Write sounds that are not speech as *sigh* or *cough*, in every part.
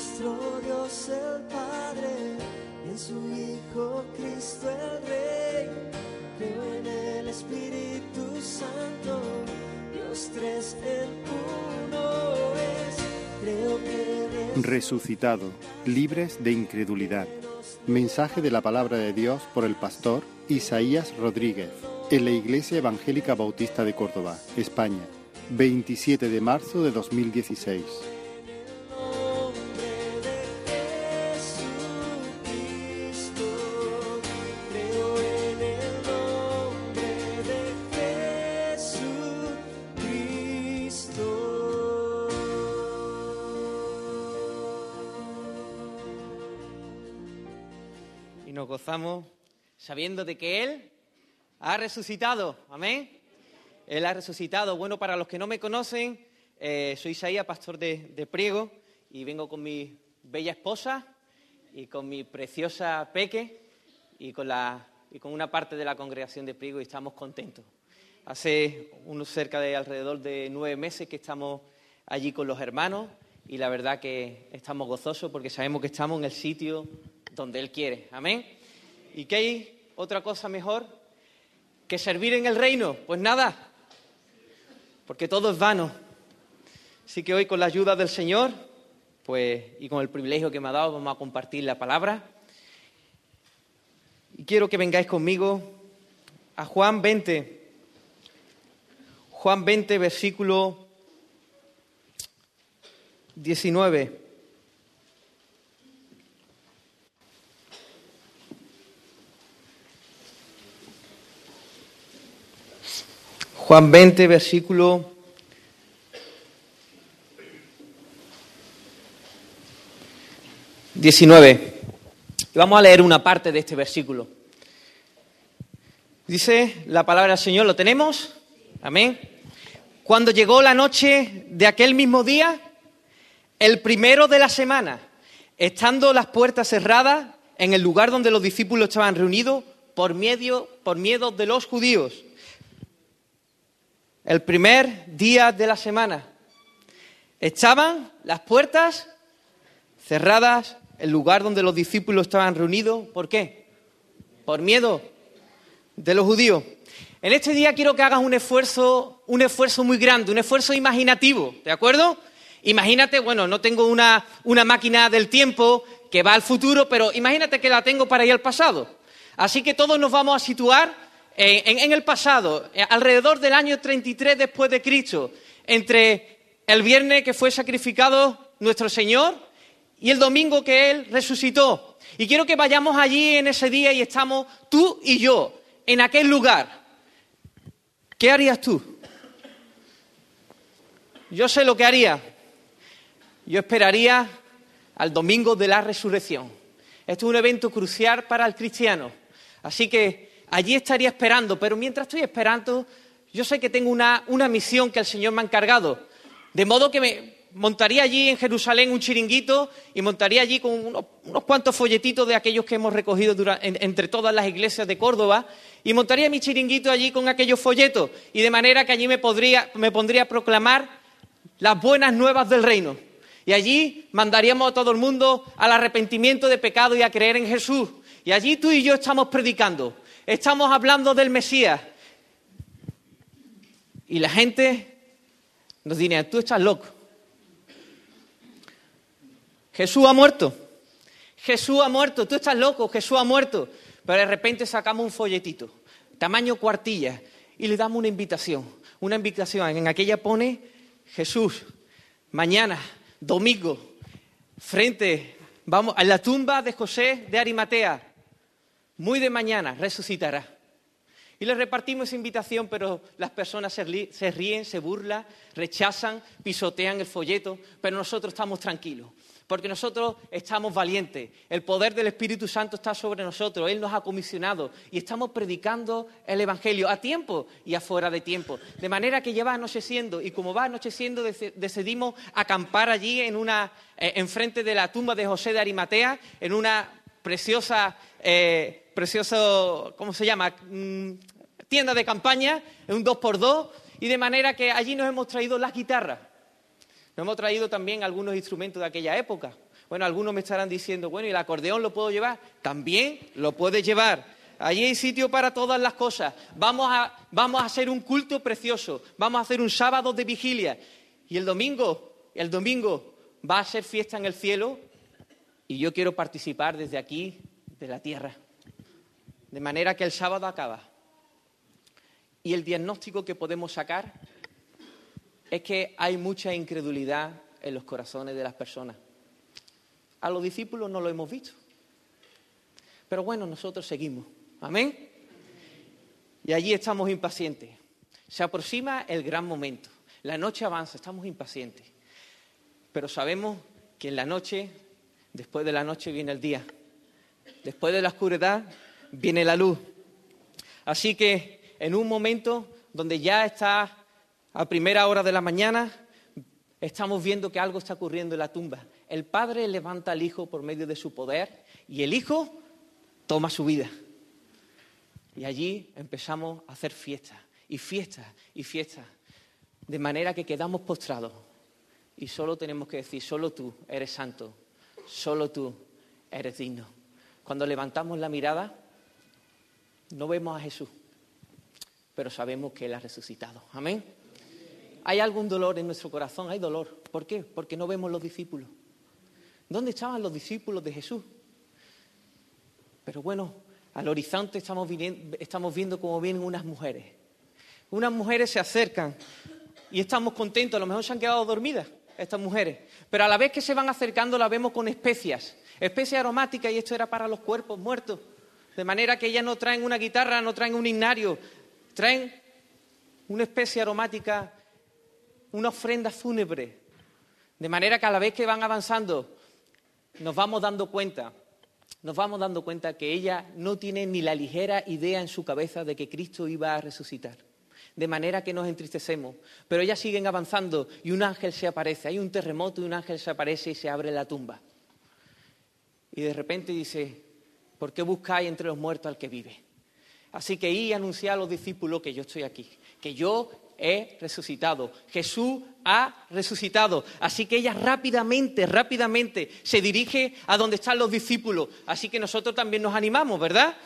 nuestro Dios el Padre en su Hijo Cristo el Rey. Creo en el Espíritu Santo, Dios tres en uno es. Creo que Resucitado, libres de incredulidad. Mensaje de la palabra de Dios por el pastor Isaías Rodríguez en la Iglesia Evangélica Bautista de Córdoba, España, 27 de marzo de 2016. Sabiendo de que Él ha resucitado. Amén. Él ha resucitado. Bueno, para los que no me conocen, eh, soy Isaías, pastor de, de Priego, y vengo con mi bella esposa y con mi preciosa Peque y con, la, y con una parte de la congregación de Priego y estamos contentos. Hace unos cerca de alrededor de nueve meses que estamos allí con los hermanos y la verdad que estamos gozosos porque sabemos que estamos en el sitio donde Él quiere. Amén. ¿Y otra cosa mejor que servir en el reino? Pues nada, porque todo es vano. Así que hoy con la ayuda del Señor, pues y con el privilegio que me ha dado, vamos a compartir la palabra. Y quiero que vengáis conmigo a Juan 20. Juan 20, versículo 19. Juan 20, versículo 19. Y vamos a leer una parte de este versículo. Dice la palabra del Señor, ¿lo tenemos? Amén. Cuando llegó la noche de aquel mismo día, el primero de la semana, estando las puertas cerradas en el lugar donde los discípulos estaban reunidos por miedo, por miedo de los judíos, el primer día de la semana, estaban las puertas cerradas, el lugar donde los discípulos estaban reunidos. ¿Por qué? Por miedo de los judíos. En este día quiero que hagas un esfuerzo, un esfuerzo muy grande, un esfuerzo imaginativo, ¿de acuerdo? Imagínate, bueno, no tengo una, una máquina del tiempo que va al futuro, pero imagínate que la tengo para ir al pasado. Así que todos nos vamos a situar en, el pasado, eh, alrededor del año 33 después de Cristo, entre el viernes que fue sacrificado nuestro Señor y el domingo que Él resucitó. Y quiero que vayamos allí en ese día y estamos tú y yo en aquel lugar. ¿Qué harías tú? Yo sé lo que haría. Yo esperaría al domingo de la resurrección. Esto es un evento crucial para el cristiano. Así que allí estaría esperando, pero mientras estoy esperando, yo sé que tengo una, una misión que el Señor me ha encargado. De modo que me montaría allí en Jerusalén un chiringuito y montaría allí con unos, cuantos folletitos de aquellos que hemos recogido entre todas las iglesias de Córdoba y montaría mi chiringuito allí con aquellos folletos y de manera que allí me, podría, me pondría a proclamar las buenas nuevas del reino. Y allí mandaríamos a todo el mundo al arrepentimiento de pecado y a creer en Jesús. Y allí tú y yo estamos predicando, estamos hablando del Mesías. Y la gente nos diría, tú estás loco. Jesús ha muerto. Jesús ha muerto, tú estás loco, Jesús ha muerto. Pero de repente sacamos un folletito, tamaño cuartilla, y le damos una invitación. Una invitación, en aquella pone Jesús, mañana, domingo, frente, vamos, a la tumba de José de Arimatea, muy de mañana, resucitará. Y le repartimos esa invitación, pero las personas se, ríen, se burlan, rechazan, pisotean el folleto, pero nosotros estamos tranquilos, porque nosotros estamos valientes. El poder del Espíritu Santo está sobre nosotros, Él nos ha comisionado y estamos predicando el Evangelio a tiempo y afuera de tiempo. De manera que ya va anocheciendo y como va anocheciendo deci- decidimos acampar allí en una, eh, enfrente de la tumba de José de Arimatea, en una preciosa, eh, precioso, ¿cómo se llama? Mm, tienda de campaña, en un 2x2, y de manera que allí nos hemos traído las guitarras. Nos hemos traído también algunos instrumentos de aquella época. Bueno, algunos me estarán diciendo, bueno, ¿y el acordeón lo puedo llevar? También lo puedes llevar. Allí hay sitio para todas las cosas. Vamos a, vamos a hacer un culto precioso. Vamos a hacer un sábado de vigilia. Y el domingo, el domingo va a ser fiesta en el cielo. Y yo quiero participar desde aquí, de la tierra. De manera que el sábado acaba. Y el diagnóstico que podemos sacar es que hay mucha incredulidad en los corazones de las personas. A los discípulos no lo hemos visto. Pero bueno, nosotros seguimos. Amén. Y allí estamos impacientes. Se aproxima el gran momento. La noche avanza, estamos impacientes. Pero sabemos que en la noche, después de la noche viene el día. Después de la oscuridad viene la luz. Así que en un momento donde ya está a primera hora de la mañana, estamos viendo que algo está ocurriendo en la tumba. El padre levanta al hijo por medio de su poder y el hijo toma su vida. Y allí empezamos a hacer fiestas y fiestas y fiestas, de manera que quedamos postrados y solo tenemos que decir, solo tú eres santo, solo tú eres digno. Cuando levantamos la mirada, no vemos a Jesús, pero sabemos que Él ha resucitado. Amén. Hay algún dolor en nuestro corazón, hay dolor. ¿Por qué? Porque no vemos los discípulos. ¿Dónde estaban los discípulos de Jesús? Pero bueno, al horizonte estamos, estamos viendo cómo vienen unas mujeres. Unas mujeres se acercan y estamos contentos, a lo mejor se han quedado dormidas estas mujeres, pero a la vez que se van acercando la vemos con especias, especias aromáticas y esto era para los cuerpos muertos. De manera que ellas no traen una guitarra, no traen un himnario, traen una especie aromática, una ofrenda fúnebre. De manera que a la vez que van avanzando nos vamos dando cuenta, nos vamos dando cuenta que ella no tiene ni la ligera idea en su cabeza de que Cristo iba a resucitar. De manera que nos entristecemos. Pero ellas siguen avanzando y un ángel se aparece. Hay un terremoto y un ángel se aparece y se abre la tumba. Y de repente dice, ¿por qué buscáis entre los muertos al que vive? Así que y anunciar a los discípulos que yo estoy aquí, que yo he resucitado. Jesús ha resucitado. Así que ella rápidamente, rápidamente se dirige a donde están los discípulos. Así que nosotros también nos animamos, ¿verdad?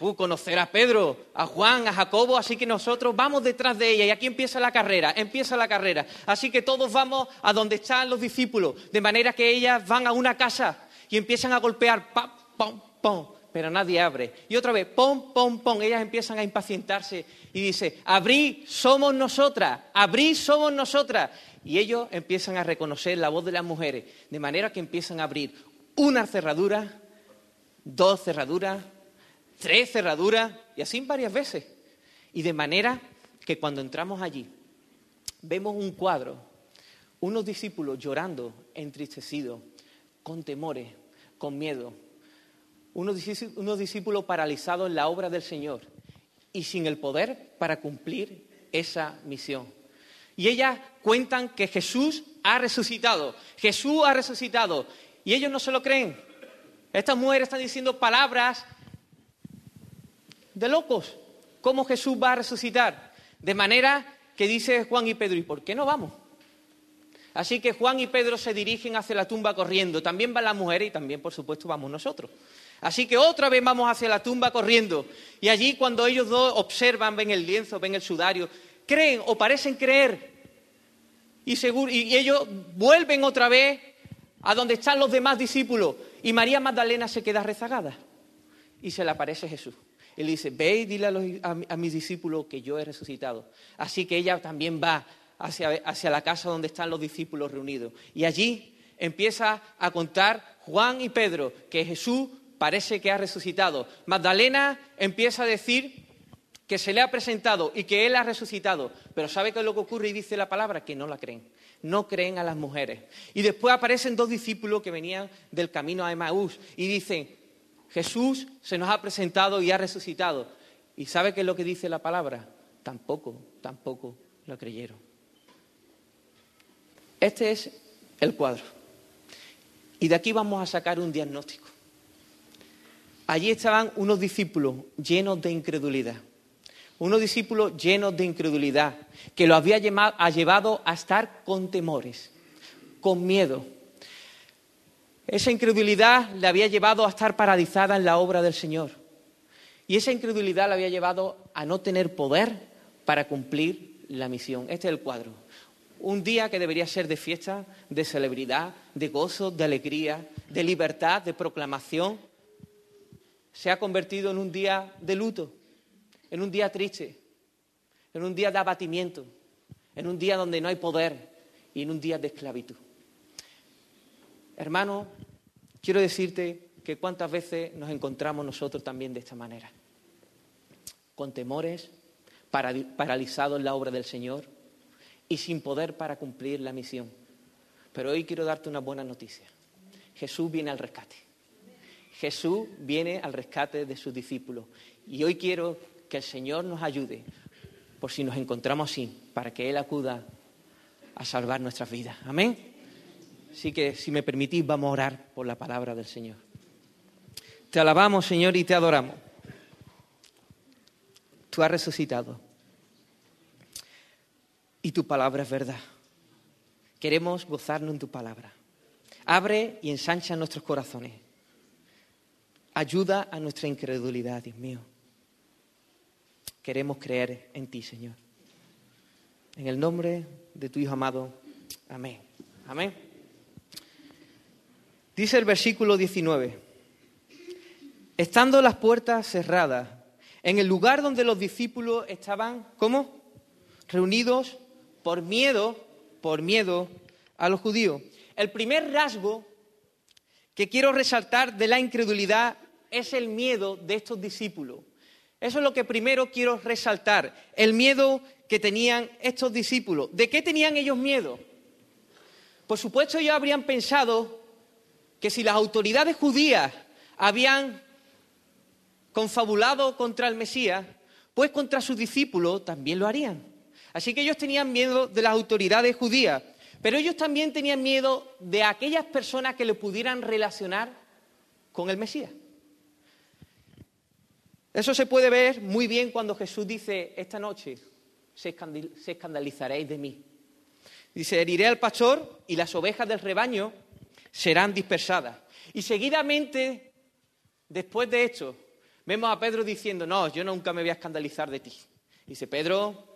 Uh, conocer a Pedro, a Juan, a Jacobo, así que nosotros vamos detrás de ella y aquí empieza la carrera, empieza la carrera. Así que todos vamos a donde están los discípulos, de manera que ellas van a una casa y empiezan a golpear, pam, pam, pam, pero nadie abre. Y otra vez, pom, pom, pom, ellas empiezan a impacientarse y dice, abrí, somos nosotras, abrí, somos nosotras. Y ellos empiezan a reconocer la voz de las mujeres, de manera que empiezan a abrir una cerradura, dos cerraduras, tres cerraduras, y así varias veces. Y de manera que cuando entramos allí, vemos un cuadro, unos discípulos llorando, entristecidos, con temores, con miedo, unos discípulos paralizados en la obra del Señor y sin el poder para cumplir esa misión. Y ellas cuentan que Jesús ha resucitado, Jesús ha resucitado, y ellos no se lo creen. Estas mujeres están diciendo palabras de locos, ¿cómo Jesús va a resucitar? De manera que dice Juan y Pedro, ¿y por qué no vamos? Así que Juan y Pedro se dirigen hacia la tumba corriendo. También van las mujeres y también, por supuesto, vamos nosotros. Así que otra vez vamos hacia la tumba corriendo. Y allí cuando ellos dos observan, ven el lienzo, ven el sudario, creen o parecen creer. Y, y ellos vuelven otra vez a donde están los demás discípulos. Y María Magdalena se queda rezagada. Y se le aparece Jesús. Él dice, ve y dile a, mis discípulos que yo he resucitado. Así que ella también va hacia, la casa donde están los discípulos reunidos. Y allí empieza a contar Juan y Pedro que Jesús parece que ha resucitado. Magdalena empieza a decir que se le ha presentado y que él ha resucitado. Pero ¿sabe qué es lo que ocurre? Y dice la palabra que no la creen. No creen a las mujeres. Y después aparecen dos discípulos que venían del camino a Emaús y dicen, Jesús se nos ha presentado y ha resucitado. ¿Y sabe qué es lo que dice la palabra? Tampoco, tampoco lo creyeron. Este es el cuadro. Y de aquí vamos a sacar un diagnóstico. Allí estaban unos discípulos llenos de incredulidad. Unos discípulos llenos de incredulidad, que lo había llevado a estar con temores, con miedo. Esa incredulidad le había llevado a estar paralizada en la obra del Señor. Y esa incredulidad le había llevado a no tener poder para cumplir la misión. Este es el cuadro. Un día que debería ser de fiesta, de celebridad, de gozo, de alegría, de libertad, de proclamación, se ha convertido en un día de luto, en un día triste, en un día de abatimiento, en un día donde no hay poder y en un día de esclavitud. Hermano, quiero decirte que cuántas veces nos encontramos nosotros también de esta manera, con temores, paralizados en la obra del Señor y sin poder para cumplir la misión. Pero hoy quiero darte una buena noticia. Jesús viene al rescate. Jesús viene al rescate de sus discípulos. Y hoy quiero que el Señor nos ayude, por si nos encontramos así, para que Él acuda a salvar nuestras vidas. Amén. Así que, si me permitís, vamos a orar por la palabra del Señor. Te alabamos, Señor, y te adoramos. Tú has resucitado. Y tu palabra es verdad. Queremos gozarnos en tu palabra. Abre y ensancha nuestros corazones. Ayuda a nuestra incredulidad, Dios mío. Queremos creer en ti, Señor. En el nombre de tu Hijo amado. Amén. Amén. Dice el versículo 19. Estando las puertas cerradas, en el lugar donde los discípulos estaban, ¿cómo? Reunidos por miedo, por miedo a los judíos. El primer rasgo que quiero resaltar de la incredulidad es el miedo de estos discípulos. Eso es lo que primero quiero resaltar, el miedo que tenían estos discípulos. ¿De qué tenían ellos miedo? Por supuesto, ellos habrían pensado que si las autoridades judías habían confabulado contra el Mesías, pues contra sus discípulos también lo harían. Así que ellos tenían miedo de las autoridades judías, pero ellos también tenían miedo de aquellas personas que le pudieran relacionar con el Mesías. Eso se puede ver muy bien cuando Jesús dice, esta noche se escandalizaréis de mí. Dice, heriré al pastor y las ovejas del rebaño serán dispersadas. Y seguidamente, después de esto, vemos a Pedro diciendo, no, yo nunca me voy a escandalizar de ti. Dice, Pedro,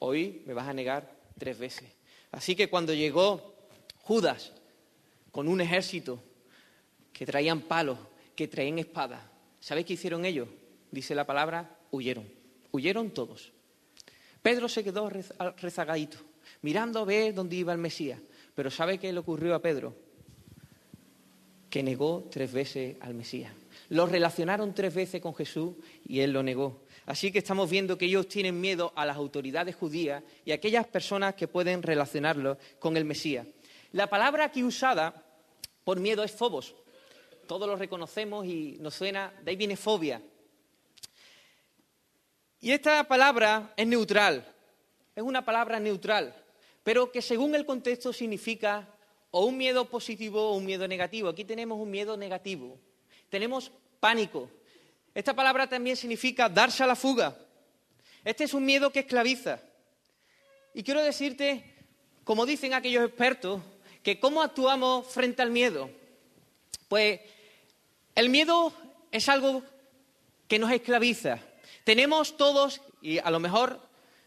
hoy me vas a negar tres veces. Así que cuando llegó Judas con un ejército que traían palos, que traían espadas, ¿sabéis qué hicieron ellos? dice la palabra, huyeron. Huyeron todos. Pedro se quedó rezagadito, mirando a ver dónde iba el Mesías. Pero ¿sabe qué le ocurrió a Pedro? Que negó tres veces al Mesías. Lo relacionaron tres veces con Jesús y él lo negó. Así que estamos viendo que ellos tienen miedo a las autoridades judías y a aquellas personas que pueden relacionarlo con el Mesías. La palabra aquí usada por miedo es fobos. Todos lo reconocemos y nos suena, de ahí viene fobia. Y esta palabra es neutral, es una palabra neutral, pero que según el contexto significa o un miedo positivo o un miedo negativo. Aquí tenemos un miedo negativo, tenemos pánico. Esta palabra también significa darse a la fuga. Este es un miedo que esclaviza. Y quiero decirte, como dicen aquellos expertos, que cómo actuamos frente al miedo. Pues el miedo es algo que nos esclaviza, tenemos todos, y a lo mejor,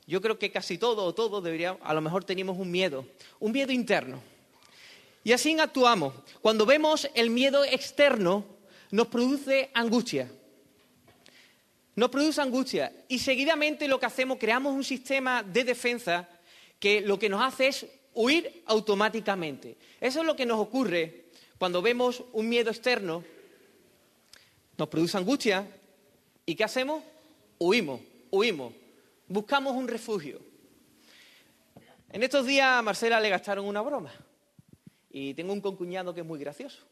yo creo que casi todo o todos deberíamos, a lo mejor tenemos un miedo, un miedo interno. Y así actuamos. Cuando vemos el miedo externo, nos produce angustia. Nos produce angustia. Y seguidamente lo que hacemos, creamos un sistema de defensa que lo que nos hace es huir automáticamente. Eso es lo que nos ocurre cuando vemos un miedo externo. Nos produce angustia. ¿Y qué hacemos? huimos, huimos, buscamos un refugio. En estos días a Marcela le gastaron una broma y tengo un concuñado que es muy gracioso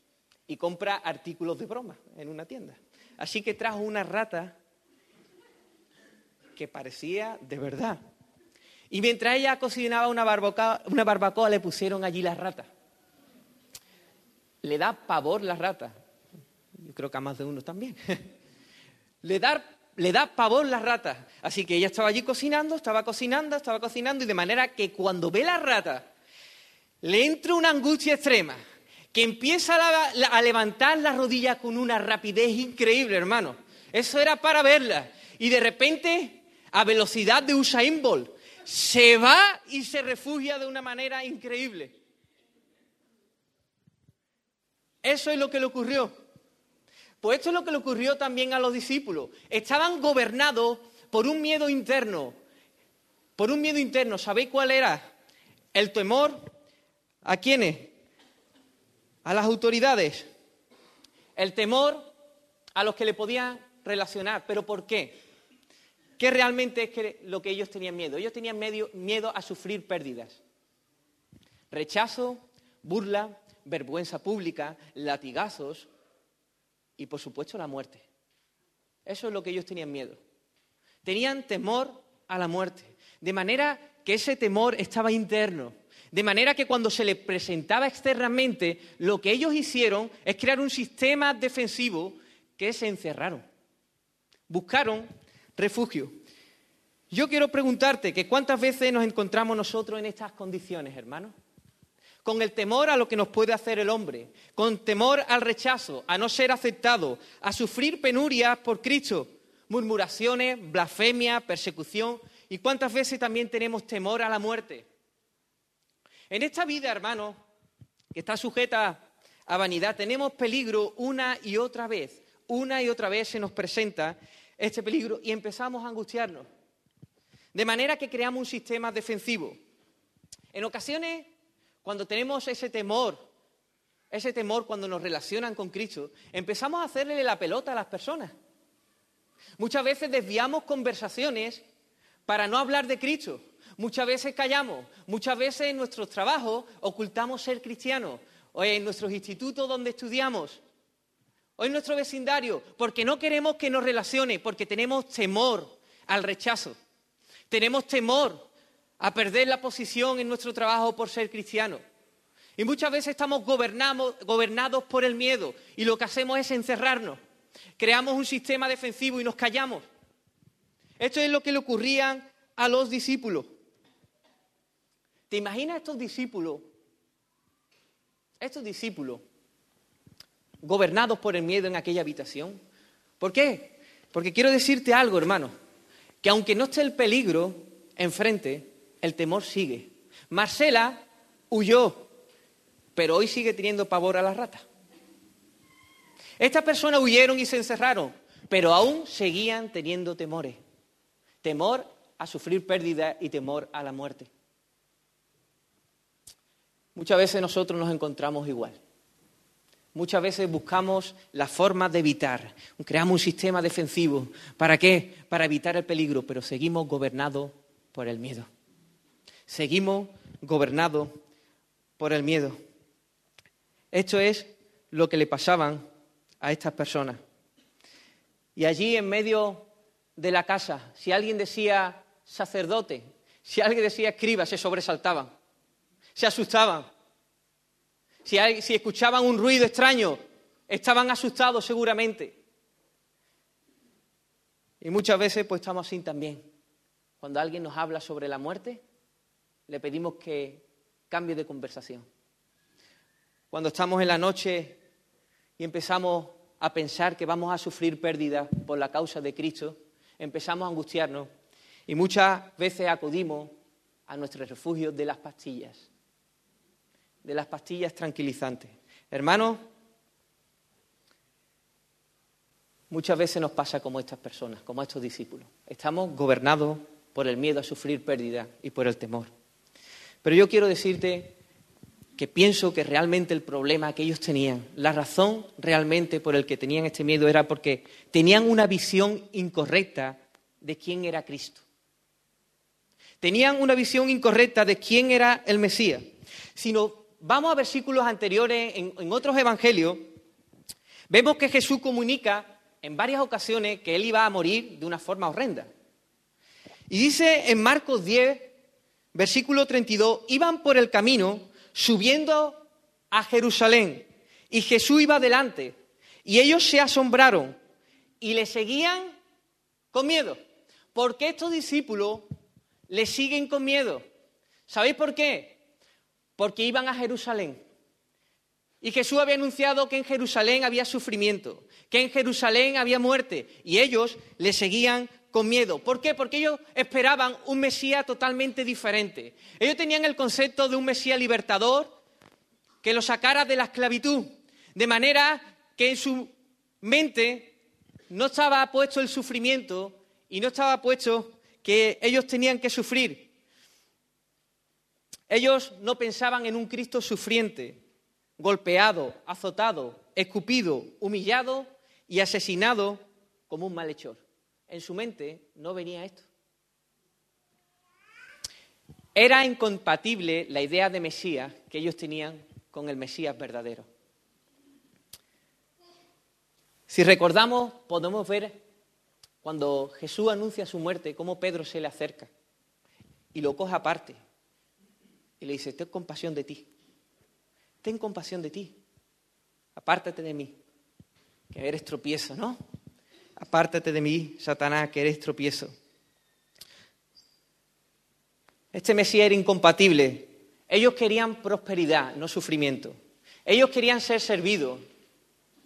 y compra artículos de broma en una tienda. Así que trajo una rata que parecía de verdad. Y mientras ella cocinaba una barbacoa, una barbacoa le pusieron allí la rata. Le da pavor la rata. Yo creo que a más de uno también. *laughs* le da le da pavor las ratas. Así que ella estaba allí cocinando, estaba cocinando, estaba cocinando, y de manera que cuando ve la rata, le entra una angustia extrema, que empieza a, levantar las rodillas con una rapidez increíble, hermano. Eso era para verla. Y de repente, a velocidad de Usain Bolt, se va y se refugia de una manera increíble. Eso es lo que le ocurrió. Pues esto es lo que le ocurrió también a los discípulos. Estaban gobernados por un miedo interno. Por un miedo interno. ¿Sabéis cuál era? El temor a quiénes? A las autoridades. El temor a los que le podían relacionar. ¿Pero por qué? ¿Qué realmente es lo que ellos tenían miedo? Ellos tenían miedo a sufrir pérdidas. Rechazo, burla, vergüenza pública, latigazos y por supuesto la muerte. Eso es lo que ellos tenían miedo. Tenían temor a la muerte. De manera que ese temor estaba interno. De manera que cuando se les presentaba externamente, lo que ellos hicieron es crear un sistema defensivo que se encerraron. Buscaron refugio. Yo quiero preguntarte que cuántas veces nos encontramos nosotros en estas condiciones, hermanos con el temor a lo que nos puede hacer el hombre, con temor al rechazo, a no ser aceptado, a sufrir penurias por Cristo, murmuraciones, blasfemia, persecución, y cuántas veces también tenemos temor a la muerte. En esta vida, hermano, que está sujeta a vanidad, tenemos peligro una y otra vez. Una y otra vez se nos presenta este peligro y empezamos a angustiarnos. De manera que creamos un sistema defensivo. En ocasiones cuando tenemos ese temor, ese temor cuando nos relacionan con Cristo, empezamos a hacerle la pelota a las personas. Muchas veces desviamos conversaciones para no hablar de Cristo. Muchas veces callamos, muchas veces en nuestros trabajos ocultamos ser cristianos, o en nuestros institutos donde estudiamos, o en nuestro vecindario, porque no queremos que nos relacione, porque tenemos temor al rechazo. Tenemos temor a perder la posición en nuestro trabajo por ser cristiano. Y muchas veces estamos gobernados por el miedo y lo que hacemos es encerrarnos. Creamos un sistema defensivo y nos callamos. Esto es lo que le ocurría a los discípulos. ¿Te imaginas estos discípulos? Estos discípulos gobernados por el miedo en aquella habitación. ¿Por qué? Porque quiero decirte algo, hermano, que aunque no esté el peligro enfrente, el temor sigue. Marcela huyó, pero hoy sigue teniendo pavor a la rata. Estas personas huyeron y se encerraron, pero aún seguían teniendo temores. Temor a sufrir pérdida y temor a la muerte. Muchas veces nosotros nos encontramos igual. Muchas veces buscamos la forma de evitar. Creamos un sistema defensivo. ¿Para qué? Para evitar el peligro, pero seguimos gobernados por el miedo. Seguimos gobernados por el miedo. Esto es lo que le pasaban a estas personas. Y allí en medio de la casa, si alguien decía sacerdote, si alguien decía escriba, se sobresaltaban, se asustaban. Si, escuchaban un ruido extraño, estaban asustados seguramente. Y muchas veces pues estamos así también. Cuando alguien nos habla sobre la muerte, le pedimos que cambie de conversación. Cuando estamos en la noche y empezamos a pensar que vamos a sufrir pérdida por la causa de Cristo, empezamos a angustiarnos y muchas veces acudimos a nuestro refugio de las pastillas, de las pastillas tranquilizantes. Hermanos, muchas veces nos pasa como estas personas, como estos discípulos. Estamos gobernados por el miedo a sufrir pérdida y por el temor. Pero yo quiero decirte que pienso que realmente el problema que ellos tenían, la razón realmente por el que tenían este miedo era porque tenían una visión incorrecta de quién era Cristo. Tenían una visión incorrecta de quién era el Mesías. Si nos vamos a versículos anteriores en, en otros evangelios, vemos que Jesús comunica en varias ocasiones que él iba a morir de una forma horrenda. Y dice en Marcos 10, versículo 32, iban por el camino subiendo a Jerusalén y Jesús iba delante y ellos se asombraron y le seguían con miedo. ¿Por qué estos discípulos le siguen con miedo? ¿Sabéis por qué? Porque iban a Jerusalén. Y Jesús había anunciado que en Jerusalén había sufrimiento, que en Jerusalén había muerte, y ellos le seguían con miedo. ¿Por qué? Porque ellos esperaban un Mesías totalmente diferente. Ellos tenían el concepto de un Mesías libertador que los sacara de la esclavitud, de manera que en su mente no estaba puesto el sufrimiento y no estaba puesto que ellos tenían que sufrir. Ellos no pensaban en un Cristo sufriente, golpeado, azotado, escupido, humillado y asesinado como un malhechor. En su mente no venía esto. Era incompatible la idea de Mesías que ellos tenían con el Mesías verdadero. Si recordamos, podemos ver cuando Jesús anuncia su muerte, cómo Pedro se le acerca y lo coge aparte y le dice, ten compasión de ti, ten compasión de ti, apártate de mí, que eres tropiezo, ¿no? Apártate de mí, Satanás, que eres tropiezo. Este Mesías era incompatible. Ellos querían prosperidad, no sufrimiento. Ellos querían ser servidos.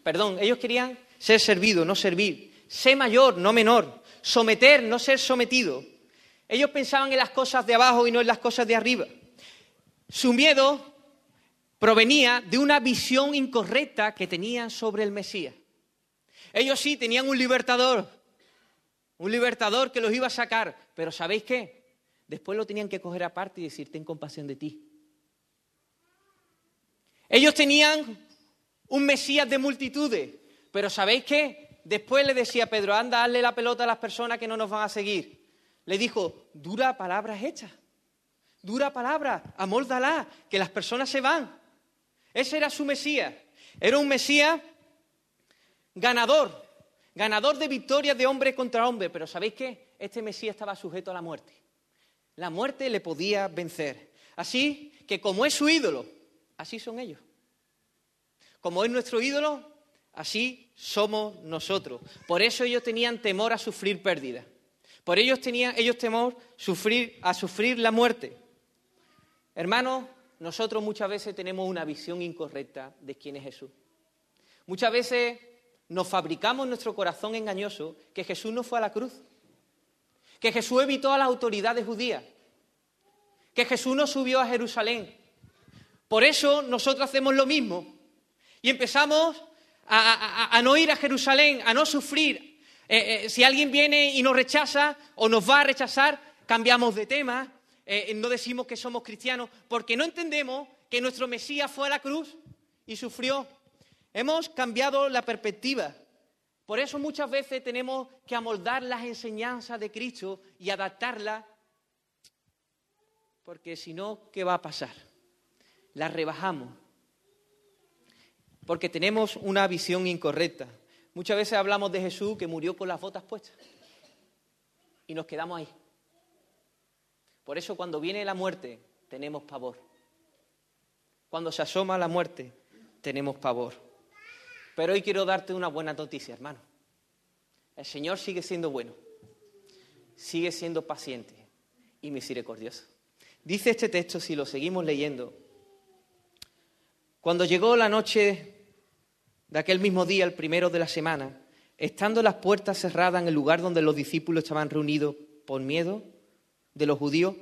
Perdón, ellos querían ser servidos, no servir. Ser mayor, no menor. Someter, no ser sometido. Ellos pensaban en las cosas de abajo y no en las cosas de arriba. Su miedo provenía de una visión incorrecta que tenían sobre el Mesías. Ellos sí tenían un libertador, un libertador que los iba a sacar, pero ¿sabéis qué? Después lo tenían que coger aparte y decir, ten compasión de ti. Ellos tenían un Mesías de multitudes, pero ¿sabéis qué? Después le decía Pedro, anda, hazle la pelota a las personas que no nos van a seguir. Le dijo, dura palabras hechas, dura palabra, amórdala, que las personas se van. Ese era su Mesías. Era un Mesías ganador, ganador de victorias de hombre contra hombre, pero ¿sabéis qué? Este Mesías estaba sujeto a la muerte. La muerte le podía vencer. Así que como es su ídolo, así son ellos. Como es nuestro ídolo, así somos nosotros. Por eso ellos tenían temor a sufrir pérdida. Por ellos tenían ellos temor sufrir, a sufrir la muerte. Hermanos, nosotros muchas veces tenemos una visión incorrecta de quién es Jesús. Muchas veces nos fabricamos nuestro corazón engañoso que Jesús no fue a la cruz, que Jesús evitó a las autoridades judías, que Jesús no subió a Jerusalén. Por eso nosotros hacemos lo mismo y empezamos a, no ir a Jerusalén, a no sufrir. Eh, eh, si alguien viene y nos rechaza o nos va a rechazar, cambiamos de tema, eh, no decimos que somos cristianos, porque no entendemos que nuestro Mesías fue a la cruz y sufrió. Hemos cambiado la perspectiva. Por eso muchas veces tenemos que amoldar las enseñanzas de Cristo y adaptarlas, porque si no, ¿qué va a pasar? Las rebajamos porque tenemos una visión incorrecta. Muchas veces hablamos de Jesús que murió con las botas puestas y nos quedamos ahí. Por eso cuando viene la muerte tenemos pavor. Cuando se asoma la muerte tenemos pavor. Pero hoy quiero darte una buena noticia, hermano. El Señor sigue siendo bueno, sigue siendo paciente y misericordioso. Dice este texto, si lo seguimos leyendo, cuando llegó la noche de aquel mismo día, el primero de la semana, estando las puertas cerradas en el lugar donde los discípulos estaban reunidos por miedo de los judíos,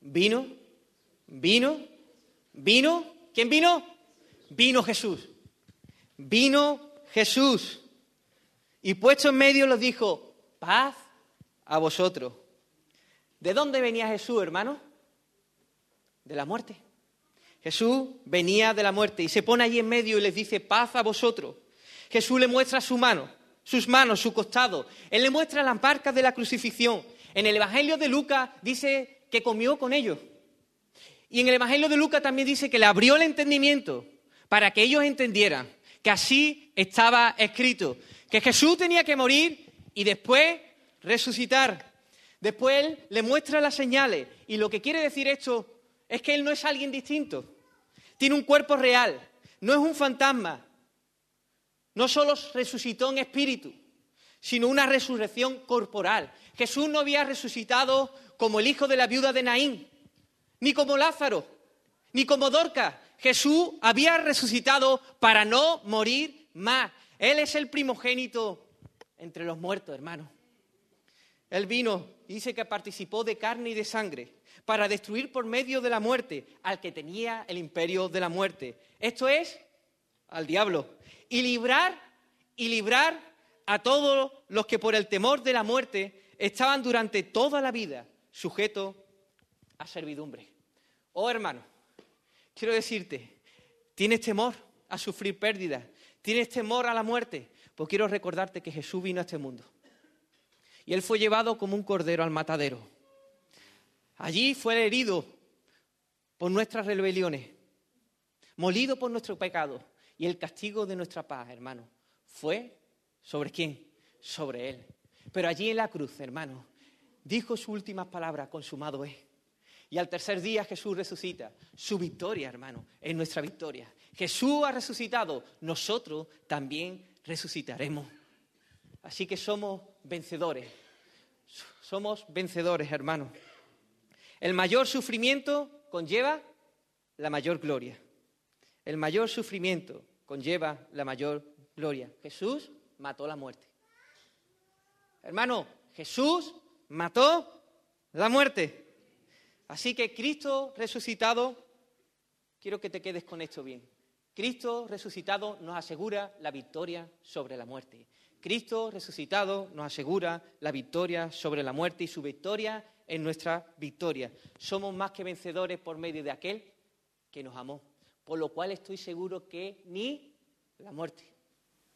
vino, vino, vino, ¿quién vino? Vino Jesús. Vino Jesús. Y puesto en medio les dijo, paz a vosotros. ¿De dónde venía Jesús, hermano? De la muerte. Jesús venía de la muerte y se pone allí en medio y les dice, paz a vosotros. Jesús le muestra su mano, sus manos, su costado. Él le muestra las marcas de la crucifixión. En el Evangelio de Lucas dice que comió con ellos. Y en el Evangelio de Lucas también dice que le abrió el entendimiento para que ellos entendieran que así estaba escrito, que Jesús tenía que morir y después resucitar. Después él le muestra las señales. Y lo que quiere decir esto es que él no es alguien distinto tiene un cuerpo real, no es un fantasma. No solo resucitó en espíritu, sino una resurrección corporal. Jesús no había resucitado como el hijo de la viuda de Naín, ni como Lázaro, ni como Dorcas, Jesús había resucitado para no morir más. Él es el primogénito entre los muertos, hermano. Él vino dice que participó de carne y de sangre para destruir por medio de la muerte al que tenía el imperio de la muerte. Esto es al diablo. Y librar y librar a todos los que por el temor de la muerte estaban durante toda la vida sujetos a servidumbre. Oh hermano, quiero decirte, ¿tienes temor a sufrir pérdidas? ¿Tienes temor a la muerte? Pues quiero recordarte que Jesús vino a este mundo. Y él fue llevado como un cordero al matadero. Allí fue herido por nuestras rebeliones, molido por nuestro pecado. Y el castigo de nuestra paz, hermano, fue sobre quién? Sobre él. Pero allí en la cruz, hermano, dijo sus últimas palabras, consumado es. Y al tercer día Jesús resucita. Su victoria, hermano, es nuestra victoria. Jesús ha resucitado, nosotros también resucitaremos. Así que somos vencedores. Somos vencedores, hermano. El mayor sufrimiento conlleva la mayor gloria. El mayor sufrimiento conlleva la mayor gloria. Jesús mató la muerte. Hermano, Jesús mató la muerte. Así que Cristo resucitado, quiero que te quedes con esto bien. Cristo resucitado nos asegura la victoria sobre la muerte. Cristo resucitado nos asegura la victoria sobre la muerte y su victoria es nuestra victoria. Somos más que vencedores por medio de aquel que nos amó. Por lo cual estoy seguro que ni la muerte,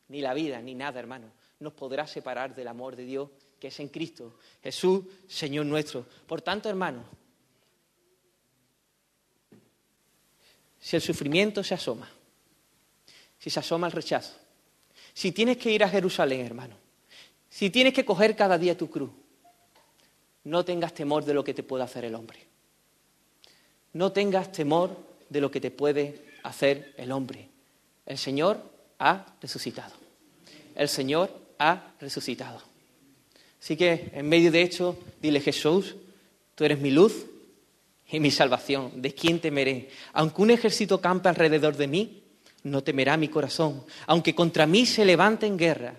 ni la vida, ni nada, hermano, nos podrá separar del amor de Dios que es en Cristo, Jesús, Señor nuestro. Por tanto, hermano, si el sufrimiento se asoma, si se asoma el rechazo, si tienes que ir a Jerusalén, hermano, si tienes que coger cada día tu cruz, no tengas temor de lo que te pueda hacer el hombre. No tengas temor de lo que te puede hacer el hombre. El Señor ha resucitado. El Señor ha resucitado. Así que en medio de esto, dile Jesús, tú eres mi luz y mi salvación. ¿De quién temeré? Aunque un ejército campe alrededor de mí, no temerá mi corazón. Aunque contra mí se levante en guerra,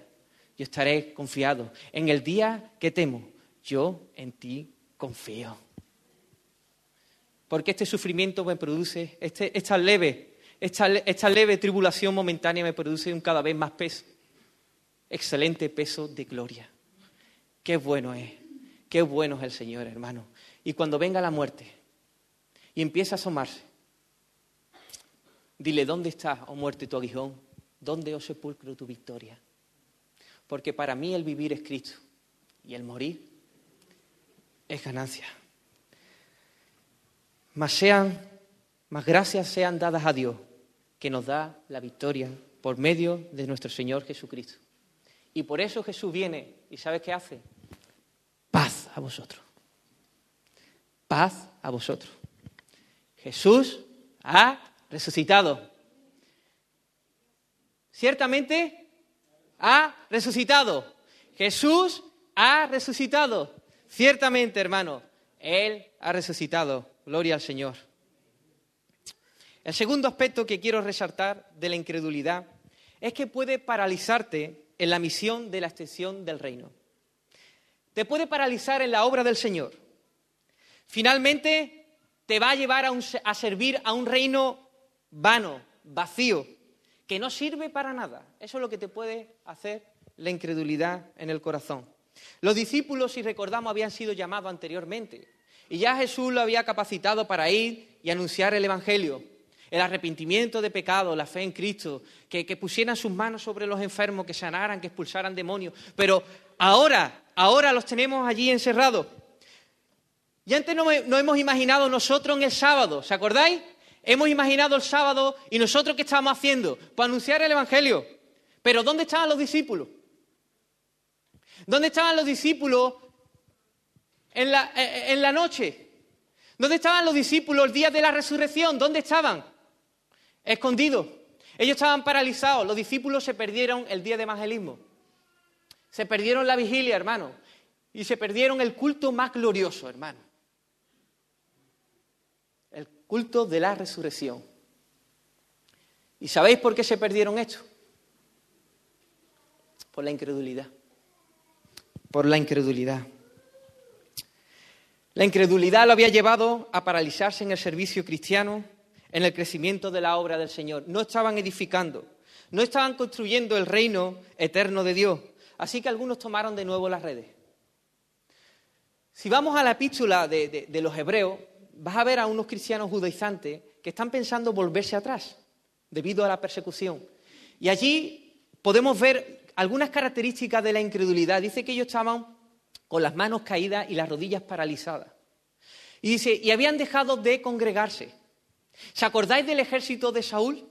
yo estaré confiado. En el día que temo, yo en ti confío. Porque este sufrimiento me produce, este, esta, leve, esta, esta leve tribulación momentánea me produce un cada vez más peso, excelente peso de gloria. Qué bueno es, qué bueno es el Señor, hermano. Y cuando venga la muerte y empieza a asomarse, dile, ¿dónde está, oh muerte, tu aguijón? ¿Dónde, oh sepulcro, tu victoria? Porque para mí el vivir es Cristo y el morir es ganancia. Más sean, más gracias sean dadas a Dios, que nos da la victoria por medio de nuestro Señor Jesucristo. Y por eso Jesús viene y ¿sabes qué hace? Paz a vosotros. Paz a vosotros. Jesús ha resucitado. Ciertamente ha resucitado. Jesús ha resucitado. Ciertamente, hermano, Él ha resucitado. Gloria al Señor. El segundo aspecto que quiero resaltar de la incredulidad es que puede paralizarte en la misión de la extensión del reino. Te puede paralizar en la obra del Señor. Finalmente, te va a llevar a, servir a un reino vano, vacío, que no sirve para nada. Eso es lo que te puede hacer la incredulidad en el corazón. Los discípulos, si recordamos, habían sido llamados anteriormente. Y ya Jesús lo había capacitado para ir y anunciar el Evangelio el arrepentimiento de pecado, la fe en Cristo, que, pusieran sus manos sobre los enfermos, que sanaran, que expulsaran demonios. Pero ahora, ahora los tenemos allí encerrados. Y antes no, no hemos imaginado nosotros en el sábado, ¿se acordáis? Hemos imaginado el sábado y nosotros qué estábamos haciendo? Para anunciar el Evangelio. Pero ¿dónde estaban los discípulos? ¿Dónde estaban los discípulos en la, en la noche? ¿Dónde estaban los discípulos el día de la resurrección? ¿Dónde estaban? Escondidos. Ellos estaban paralizados, los discípulos se perdieron el día de evangelismo. Se perdieron la vigilia, hermano. Y se perdieron el culto más glorioso, hermano. El culto de la resurrección. ¿Y sabéis por qué se perdieron esto? Por la incredulidad. Por la incredulidad. La incredulidad lo había llevado a paralizarse en el servicio cristiano, en el crecimiento de la obra del Señor. No estaban edificando, no estaban construyendo el reino eterno de Dios. Así que algunos tomaron de nuevo las redes. Si vamos a la epístola de, los hebreos, vas a ver a unos cristianos judaizantes que están pensando volverse atrás debido a la persecución. Y allí podemos ver algunas características de la incredulidad. Dice que ellos estaban con las manos caídas y las rodillas paralizadas. Y dice, y habían dejado de congregarse. ¿Se acordáis del ejército de Saúl?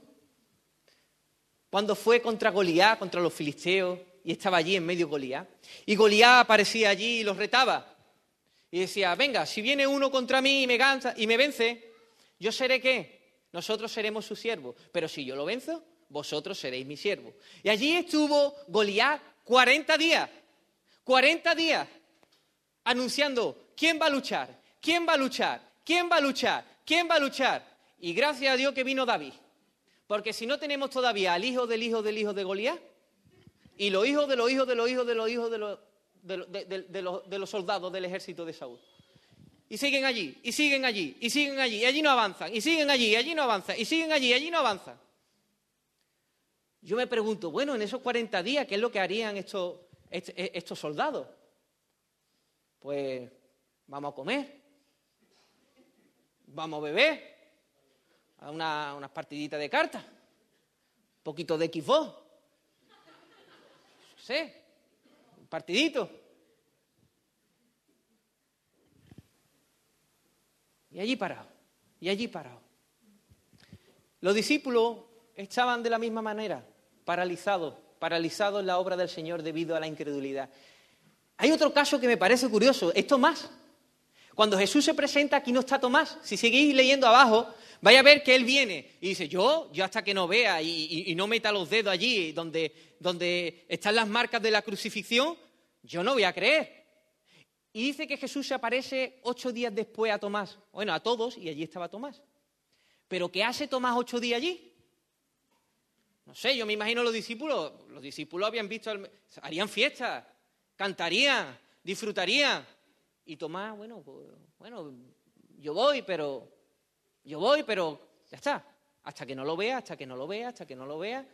Cuando fue contra Goliat, contra los filisteos, y estaba allí en medio Goliat. Y Goliat aparecía allí y los retaba. Y decía, venga, si viene uno contra mí y me, y me vence, yo seré qué? Nosotros seremos su siervo. Pero si yo lo venzo, vosotros seréis mi siervo. Y allí estuvo Goliat 40 días. 40 días anunciando quién va a luchar, quién va a luchar, quién va a luchar, quién va a luchar. Y gracias a Dios que vino David. Porque si no tenemos todavía al hijo del hijo del hijo de Goliat y los hijos de los hijos de los hijos de los hijos de los, soldados del ejército de Saúl. Y siguen allí, y siguen allí, y siguen allí, y allí no avanzan, y siguen allí, y allí no avanzan, y siguen allí, y allí no avanzan. Yo me pregunto, bueno, en esos 40 días, ¿qué es lo que harían estos, estos soldados? Pues vamos a comer, vamos a beber, a una, unas partiditas de cartas, un poquito de Xbox, no sé, un partidito. Y allí parado, y allí parado. Los discípulos estaban de la misma manera, paralizados, paralizados en la obra del Señor debido a la incredulidad. Hay otro caso que me parece curioso, es Tomás. Cuando Jesús se presenta, aquí no está Tomás. Si seguís leyendo abajo, vaya a ver que él viene y dice, yo, yo hasta que no vea y, no meta los dedos allí donde, donde están las marcas de la crucifixión, yo no voy a creer. Y dice que Jesús se aparece ocho días después a Tomás. Bueno, a todos, y allí estaba Tomás. Pero ¿qué hace Tomás ocho días allí? No sé, yo me imagino los discípulos, los discípulos habían visto, harían fiestas, cantaría, disfrutaría. Y Tomás, bueno, pues, bueno, yo voy, pero, yo voy, pero ya está. Hasta que no lo vea, hasta que no lo vea, hasta que no lo vea.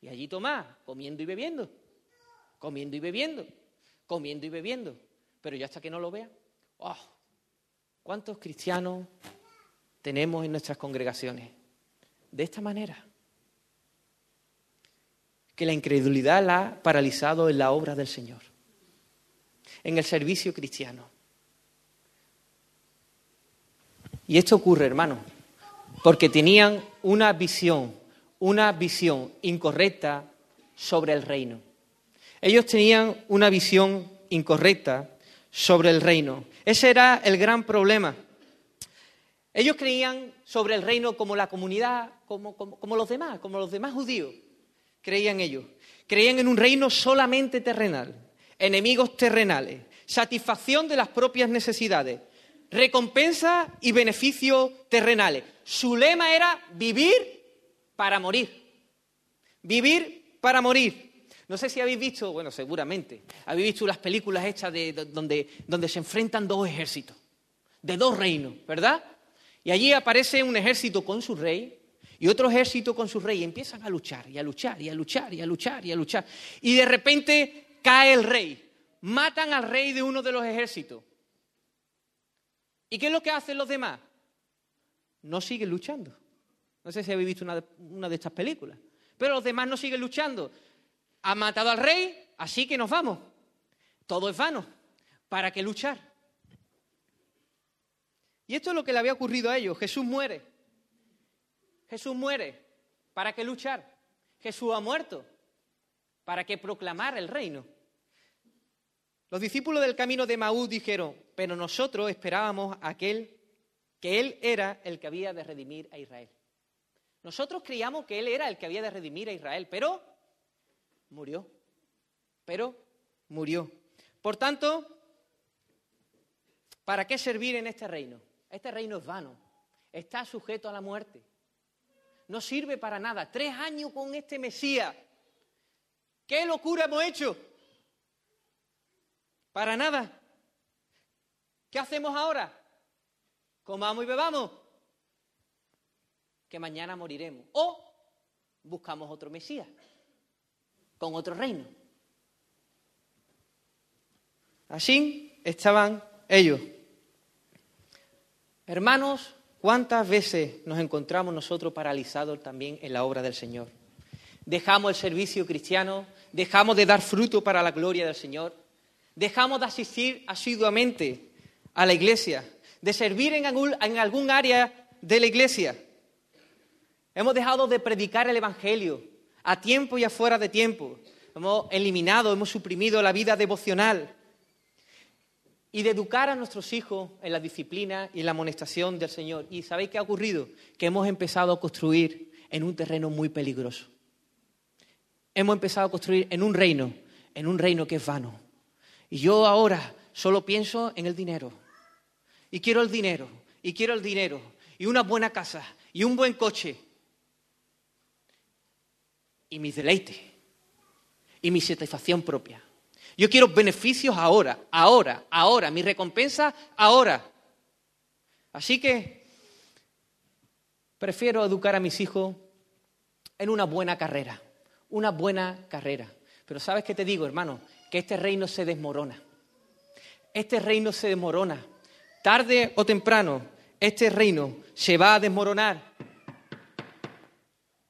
Y allí Tomás, comiendo y bebiendo, comiendo y bebiendo, comiendo y bebiendo. Pero ya hasta que no lo vea. ¡Oh! ¿Cuántos cristianos tenemos en nuestras congregaciones? De esta manera. Que la incredulidad la ha paralizado en la obra del Señor en el servicio cristiano. Y esto ocurre, hermano, porque tenían una visión, una visión incorrecta sobre el reino. Ellos tenían una visión incorrecta sobre el reino. Ese era el gran problema. Ellos creían sobre el reino como la comunidad, como, como, los demás, como los demás judíos. Creían ellos. Creían en un reino solamente terrenal enemigos terrenales, satisfacción de las propias necesidades, recompensa y beneficios terrenales. Su lema era vivir para morir. Vivir para morir. No sé si habéis visto, bueno, seguramente, habéis visto las películas hechas de, donde, donde se enfrentan dos ejércitos, de dos reinos, ¿verdad? Y allí aparece un ejército con su rey y otro ejército con su rey y empiezan a luchar y a luchar y a luchar y a luchar y a luchar. Y de repente cae el rey. Matan al rey de uno de los ejércitos. ¿Y qué es lo que hacen los demás? No siguen luchando. No sé si habéis visto una de, una de estas películas. Pero los demás no siguen luchando. Han matado al rey, así que nos vamos. Todo es vano. ¿Para qué luchar? Y esto es lo que le había ocurrido a ellos. Jesús muere. Jesús muere. ¿Para qué luchar? Jesús ha muerto. ¿Para qué proclamar el reino? Los discípulos del camino de Maús dijeron, pero nosotros esperábamos aquel que Él era el que había de redimir a Israel. Nosotros creíamos que Él era el que había de redimir a Israel, pero murió. Pero murió. Por tanto, ¿para qué servir en este reino? Este reino es vano, está sujeto a la muerte. no sirve para nada. Tres años con este Mesías. ¿Qué locura hemos hecho? Para nada. ¿Qué hacemos ahora? Comamos y bebamos. Que mañana moriremos. O buscamos otro Mesías con otro reino. Así estaban ellos. Hermanos, ¿cuántas veces nos encontramos nosotros paralizados también en la obra del Señor? Dejamos el servicio cristiano, dejamos de dar fruto para la gloria del Señor, dejamos de asistir asiduamente a la iglesia, de servir en algún, área de la iglesia. Hemos dejado de predicar el Evangelio a tiempo y afuera de tiempo. Hemos eliminado, hemos suprimido la vida devocional y de educar a nuestros hijos en la disciplina y en la amonestación del Señor. ¿Y sabéis qué ha ocurrido? Que hemos empezado a construir en un terreno muy peligroso. Hemos empezado a construir en un reino, en un reino que es vano. Y yo ahora solo pienso en el dinero. Y quiero el dinero, y quiero el dinero, y una buena casa, y un buen coche. Y mi deleite, y mi satisfacción propia. Yo quiero beneficios ahora, ahora, ahora, mi recompensa ahora. Así que prefiero educar a mis hijos en una buena carrera, una buena carrera. Pero ¿sabes qué te digo, hermano? Que este reino se desmorona. Este reino se desmorona. Tarde o temprano, este reino se va a desmoronar.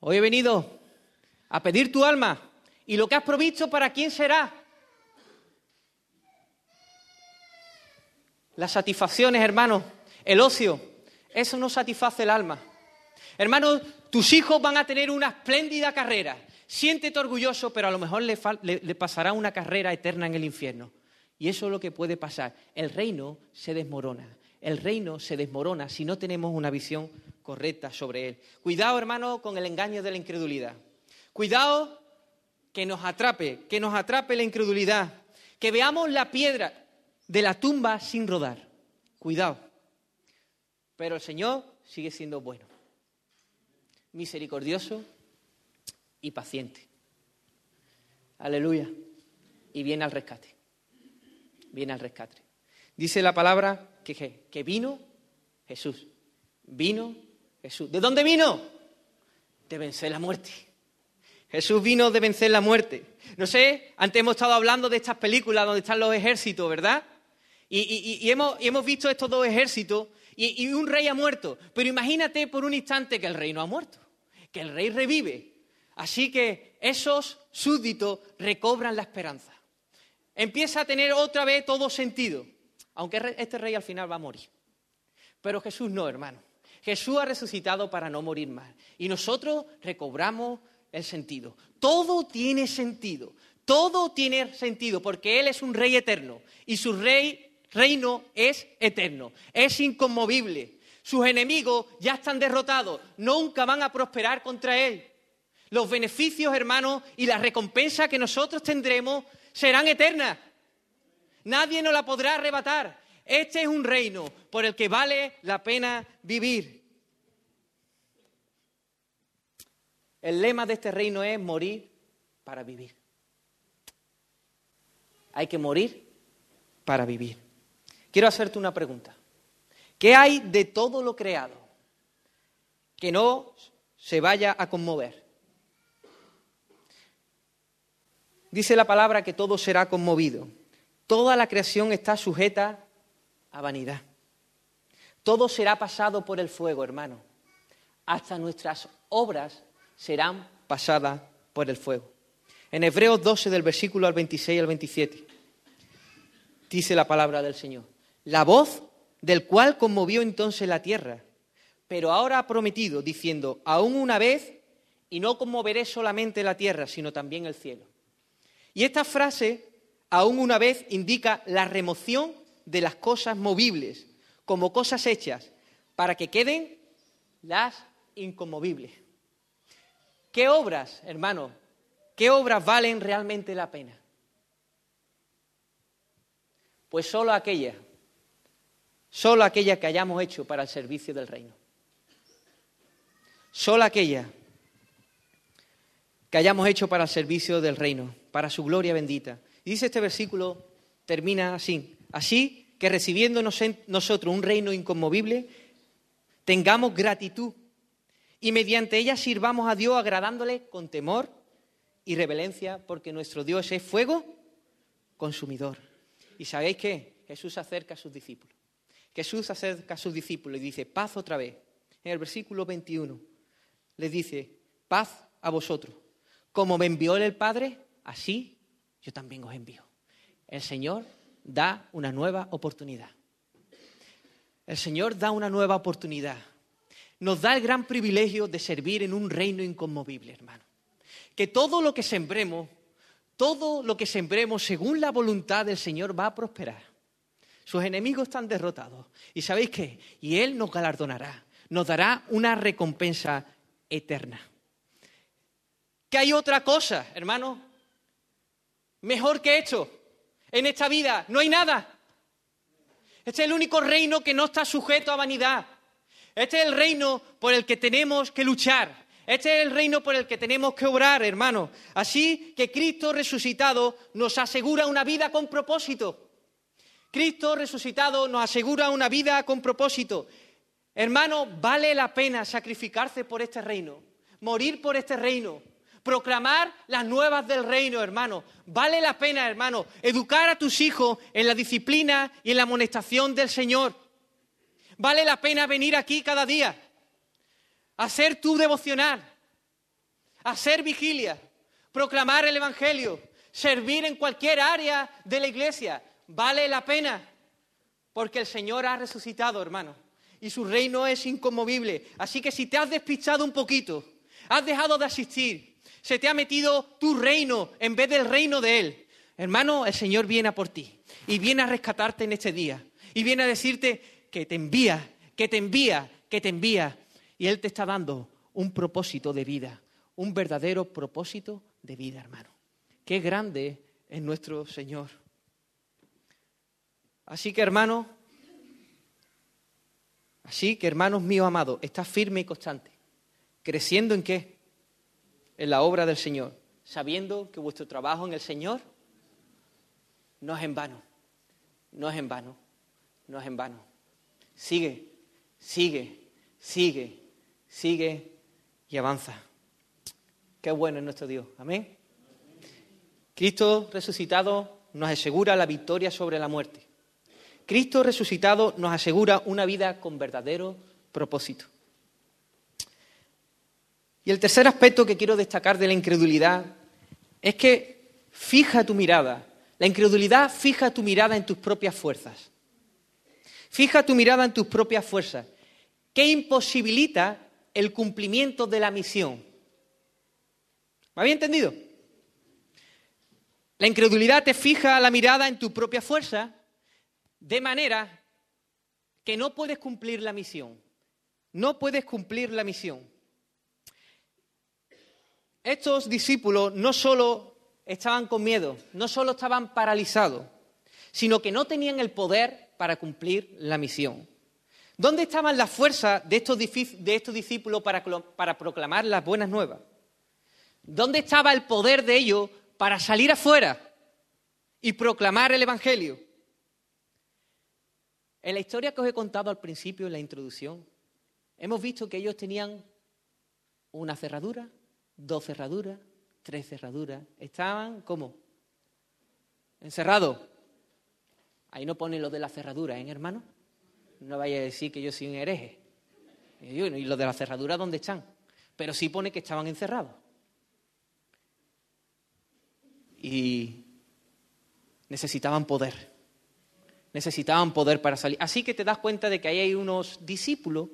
Hoy he venido a pedir tu alma. ¿Y lo que has provisto para quién será? Las satisfacciones, hermanos, el ocio, eso no satisface el alma. Hermanos, tus hijos van a tener una espléndida carrera. Siéntete orgulloso, pero a lo mejor le, le, pasará una carrera eterna en el infierno. Y eso es lo que puede pasar. El reino se desmorona. El reino se desmorona si no tenemos una visión correcta sobre él. Cuidado, hermano, con el engaño de la incredulidad. Cuidado que nos atrape, que nos atrape la incredulidad. Que veamos la piedra de la tumba sin rodar. Cuidado. Pero el Señor sigue siendo bueno, misericordioso y paciente. Aleluya. Y viene al rescate. Viene al rescate. Dice la palabra que, vino Jesús. Vino Jesús. ¿De dónde vino? De vencer la muerte. Jesús vino de vencer la muerte. No sé, antes hemos estado hablando de estas películas donde están los ejércitos, ¿verdad? Y, hemos, visto estos dos ejércitos y, un rey ha muerto. Pero imagínate por un instante que el rey no ha muerto, que el rey revive. Así que esos súbditos recobran la esperanza. Empieza a tener otra vez todo sentido, aunque este rey al final va a morir. Pero Jesús no, hermano. Jesús ha resucitado para no morir más. Y nosotros recobramos el sentido. Todo tiene sentido. Todo tiene sentido porque Él es un rey eterno y su rey reino es eterno, es inconmovible. Sus enemigos ya están derrotados, nunca van a prosperar contra él. Los beneficios, hermanos, y la recompensa que nosotros tendremos serán eternas. Nadie nos la podrá arrebatar. Este es un reino por el que vale la pena vivir. El lema de este reino es morir para vivir. Hay que morir para vivir. Quiero hacerte una pregunta. ¿Qué hay de todo lo creado que no se vaya a conmover? Dice la palabra que todo será conmovido. Toda la creación está sujeta a vanidad. Todo será pasado por el fuego, hermano. Hasta nuestras obras serán pasadas por el fuego. En Hebreos 12, del versículo al 26 al 27, dice la palabra del Señor la voz del cual conmovió entonces la tierra. Pero ahora ha prometido, diciendo, aún una vez, y no conmoveré solamente la tierra, sino también el cielo. Y esta frase, aún una vez, indica la remoción de las cosas movibles, como cosas hechas, para que queden las inconmovibles. ¿Qué obras, hermano? ¿Qué obras valen realmente la pena? Pues solo aquellas solo aquella que hayamos hecho para el servicio del reino. sola aquella que hayamos hecho para el servicio del reino, para su gloria bendita. Y dice este versículo, termina así, así que recibiendo nosotros un reino inconmovible, tengamos gratitud y mediante ella sirvamos a Dios agradándole con temor y reverencia, porque nuestro Dios es fuego consumidor. ¿Y sabéis qué? Jesús acerca a sus discípulos. Jesús acerca a sus discípulos y dice, paz otra vez. En el versículo 21 les dice, paz a vosotros. Como me envió el Padre, así yo también os envío. El Señor da una nueva oportunidad. El Señor da una nueva oportunidad. Nos da el gran privilegio de servir en un reino inconmovible, hermano. Que todo lo que sembremos, todo lo que sembremos según la voluntad del Señor va a prosperar. Sus enemigos están derrotados. ¿Y sabéis qué? Y Él nos galardonará, nos dará una recompensa eterna. ¿Que hay otra cosa, hermano? Mejor que esto. En esta vida no hay nada. Este es el único reino que no está sujeto a vanidad. Este es el reino por el que tenemos que luchar. Este es el reino por el que tenemos que obrar, hermano. Así que Cristo resucitado nos asegura una vida con propósito. Cristo resucitado nos asegura una vida con propósito. Hermano, vale la pena sacrificarse por este reino, morir por este reino, proclamar las nuevas del reino, hermano. Vale la pena, hermano, educar a tus hijos en la disciplina y en la amonestación del Señor. Vale la pena venir aquí cada día, hacer tu devocional, hacer vigilia, proclamar el Evangelio, servir en cualquier área de la iglesia. Vale la pena, porque el Señor ha resucitado, hermano, y su reino es inconmovible. Así que si te has despistado un poquito, has dejado de asistir, se te ha metido tu reino en vez del reino de Él. Hermano, el Señor viene por ti y viene a rescatarte en este día y viene a decirte que te envía, que te envía, que te envía. Y Él te está dando un propósito de vida, un verdadero propósito de vida, hermano. Qué grande es nuestro Señor. Así que, hermano, así que, hermanos míos amados, está firme y constante. ¿Creciendo en qué? En la obra del Señor, sabiendo que vuestro trabajo en el Señor no es en vano, no es en vano, no es en vano. Sigue, sigue, sigue, sigue y avanza. Qué bueno es nuestro Dios. Amén. Cristo resucitado nos asegura la victoria sobre la muerte. Cristo resucitado nos asegura una vida con verdadero propósito. Y el tercer aspecto que quiero destacar de la incredulidad es que fija tu mirada. La incredulidad fija tu mirada en tus propias fuerzas. Fija tu mirada en tus propias fuerzas, que imposibilita el cumplimiento de la misión. ¿Me había entendido? La incredulidad te fija la mirada en tu propia fuerza, de manera que no puedes cumplir la misión. No puedes cumplir la misión. Estos discípulos no solo estaban con miedo, no solo estaban paralizados, sino que no tenían el poder para cumplir la misión. ¿Dónde estaban las fuerzas de estos, discípulos para, para proclamar las buenas nuevas? ¿Dónde estaba el poder de ellos para salir afuera y proclamar el Evangelio? En la historia que os he contado al principio, en la introducción, hemos visto que ellos tenían una cerradura, dos cerraduras, tres cerraduras. Estaban, ¿cómo? Encerrados. Ahí no pone lo de la cerradura, ¿eh, hermano? No vaya a decir que yo soy un hereje. ¿Y lo de la cerradura dónde están? Pero sí pone que estaban encerrados. Y necesitaban poder. Necesitaban poder para salir. Así que te das cuenta de que ahí hay unos discípulos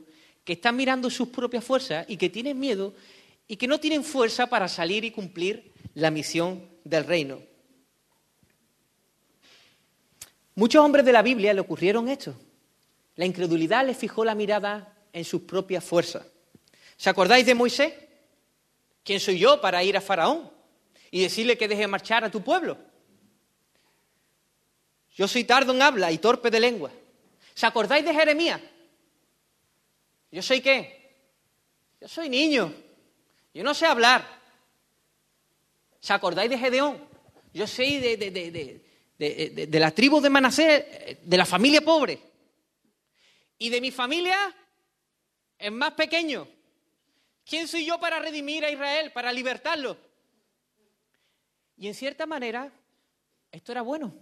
que están mirando sus propias fuerzas y que tienen miedo y que no tienen fuerza para salir y cumplir la misión del reino. Muchos hombres de la Biblia le ocurrieron esto. La incredulidad les fijó la mirada en sus propias fuerzas. ¿Se acordáis de Moisés? ¿Quién soy yo para ir a Faraón y decirle que deje marchar a tu pueblo? Yo soy tardo en habla y torpe de lengua. ¿Se acordáis de Jeremías? ¿Yo soy qué? Yo soy niño. Yo no sé hablar. ¿Se acordáis de Gedeón? Yo soy de, de, de, de, la tribu de Manasés, de la familia pobre. Y de mi familia, es más pequeño. ¿Quién soy yo para redimir a Israel, para libertarlo? Y en cierta manera, esto era bueno.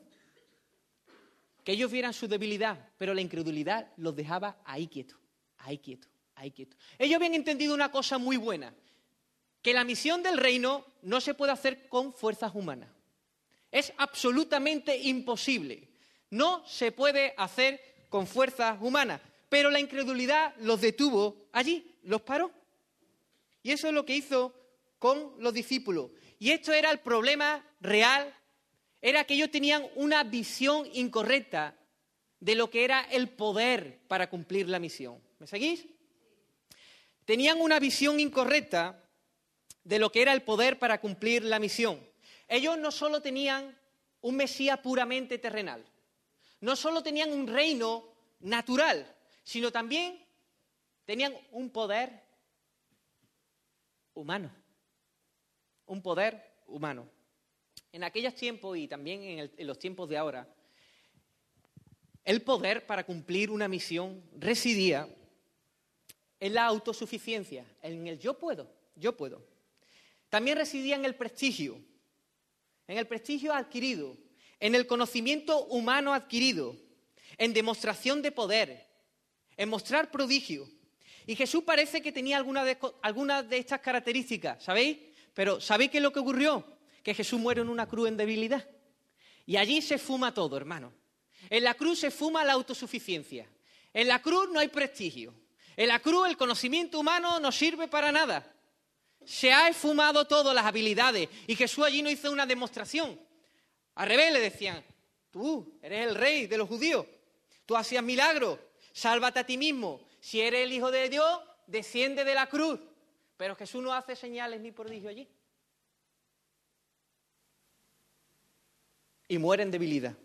Que ellos vieran su debilidad, pero la incredulidad los dejaba ahí quietos, ahí quietos, ahí quietos. Ellos habían entendido una cosa muy buena, que la misión del reino no se puede hacer con fuerzas humanas. Es absolutamente imposible. No se puede hacer con fuerzas humanas. Pero la incredulidad los detuvo allí, los paró. Y eso es lo que hizo con los discípulos. Y esto era el problema real, era que ellos tenían una visión incorrecta de lo que era el poder para cumplir la misión. ¿Me seguís? Tenían una visión incorrecta de lo que era el poder para cumplir la misión. Ellos no solo tenían un Mesías puramente terrenal, no solo tenían un reino natural, sino también tenían un poder humano. Un poder humano. En aquellos tiempos y también en, en los tiempos de ahora, el poder para cumplir una misión residía en la autosuficiencia, en el yo puedo, yo puedo. También residía en el prestigio, en el prestigio adquirido, en el conocimiento humano adquirido, en demostración de poder, en mostrar prodigio. Y Jesús parece que tenía algunas de, estas características, ¿sabéis? Pero ¿sabéis qué es lo que ocurrió? Que Jesús muere en una cruz en debilidad. Y allí se fuma todo, hermano. En la cruz se fuma la autosuficiencia. En la cruz no hay prestigio. En la cruz el conocimiento humano no sirve para nada. Se ha esfumado todo, las habilidades. Y Jesús allí no hizo una demostración. Al revés le decían, tú eres el rey de los judíos. Tú hacías milagros sálvate a ti mismo. Si eres el Hijo de Dios, desciende de la cruz. Pero Jesús no hace señales ni prodigio allí. Y muere en debilidad.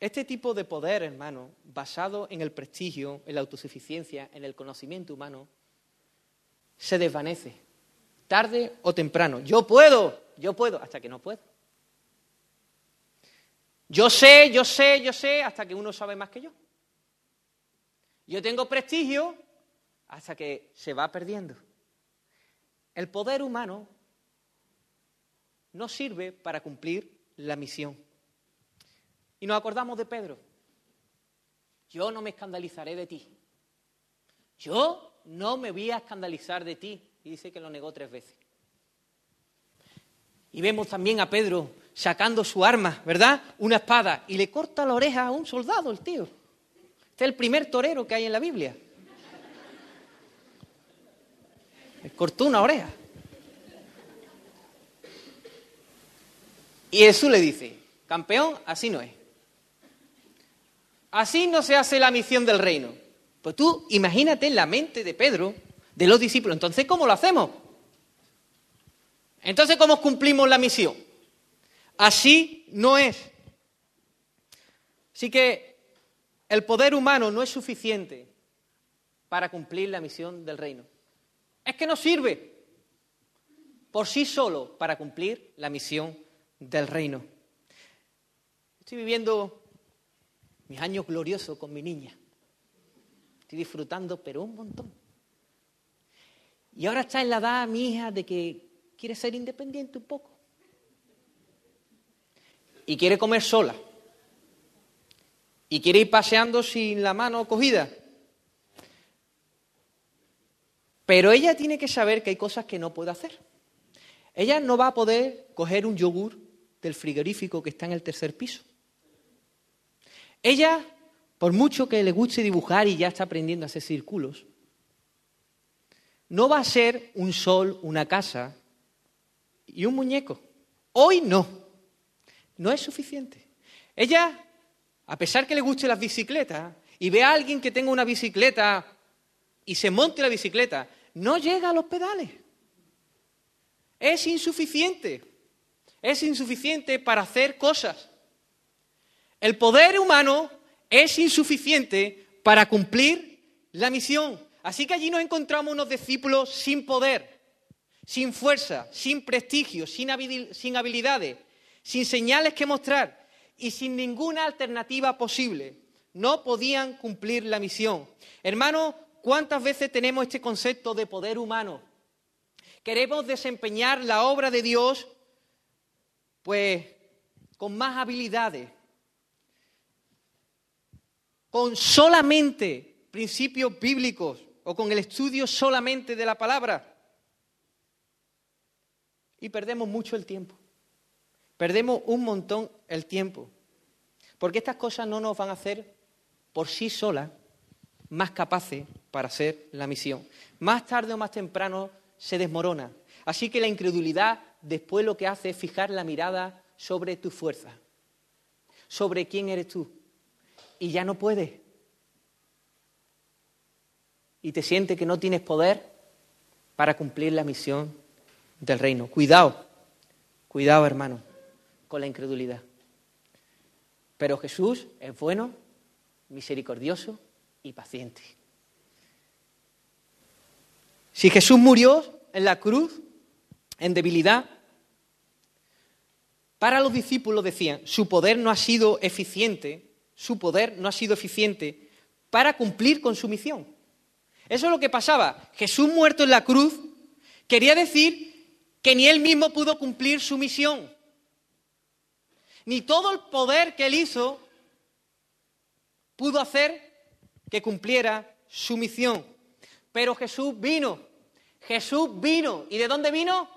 Este tipo de poder, hermano, basado en el prestigio, en la autosuficiencia, en el conocimiento humano, se desvanece, tarde o temprano. Yo puedo, yo puedo, hasta que no puedo. Yo sé, yo sé, yo sé, hasta que uno sabe más que yo. Yo tengo prestigio hasta que se va perdiendo. El poder humano no sirve para cumplir la misión. Y nos acordamos de Pedro. Yo no me escandalizaré de ti. Yo no me voy a escandalizar de ti. Y dice que lo negó tres veces. Y vemos también a Pedro sacando su arma, ¿verdad? Una espada, y le corta la oreja a un soldado, el tío. Este es el primer torero que hay en la Biblia. Le cortó una oreja. Y Jesús le dice, campeón, así no es. Así no se hace la misión del reino. Pues tú imagínate en la mente de Pedro, de los discípulos, entonces ¿cómo lo hacemos? Entonces ¿cómo cumplimos la misión? Así no es. Así que el poder humano no es suficiente para cumplir la misión del reino. Es que no sirve por sí solo para cumplir la misión del reino. Estoy viviendo mis años gloriosos con mi niña. Estoy disfrutando, pero un montón. Y ahora está en la edad mi hija de que quiere ser independiente un poco y quiere comer sola y quiere ir paseando sin la mano cogida. Pero ella tiene que saber que hay cosas que no puede hacer. Ella no va a poder coger un yogur del frigorífico que está en el tercer piso. Ella, por mucho que le guste dibujar y ya está aprendiendo a hacer círculos, no va a ser un sol, una casa y un muñeco. Hoy no no es suficiente. Ella, a pesar que le guste las bicicletas y ve a alguien que tenga una bicicleta y se monte la bicicleta, no llega a los pedales. Es insuficiente. Es insuficiente para hacer cosas. El poder humano es insuficiente para cumplir la misión. Así que allí nos encontramos unos discípulos sin poder, sin fuerza, sin prestigio, sin habilidades, sin señales que mostrar y sin ninguna alternativa posible. No podían cumplir la misión. Hermanos, ¿cuántas veces tenemos este concepto de poder humano? Queremos desempeñar la obra de Dios, pues, con más habilidades, con solamente principios bíblicos o con el estudio solamente de la palabra. Y perdemos mucho el tiempo. Perdemos un montón el tiempo. Porque estas cosas no nos van a hacer por sí solas más capaces para hacer la misión. Más tarde o más temprano se desmorona. Así que la incredulidad después lo que hace es fijar la mirada sobre tu fuerza, sobre quién eres tú. Y ya no puedes. Y te sientes que no tienes poder para cumplir la misión del reino. Cuidado, cuidado hermano, con la incredulidad. Pero Jesús es bueno, misericordioso y paciente. Si Jesús murió en la cruz, en debilidad, para los discípulos decían, su poder no ha sido eficiente, su poder no ha sido eficiente para cumplir con su misión. Eso es lo que pasaba. Jesús muerto en la cruz quería decir que ni él mismo pudo cumplir su misión. Ni todo el poder que él hizo pudo hacer que cumpliera su misión. Pero Jesús vino. Jesús vino. ¿Y de dónde vino?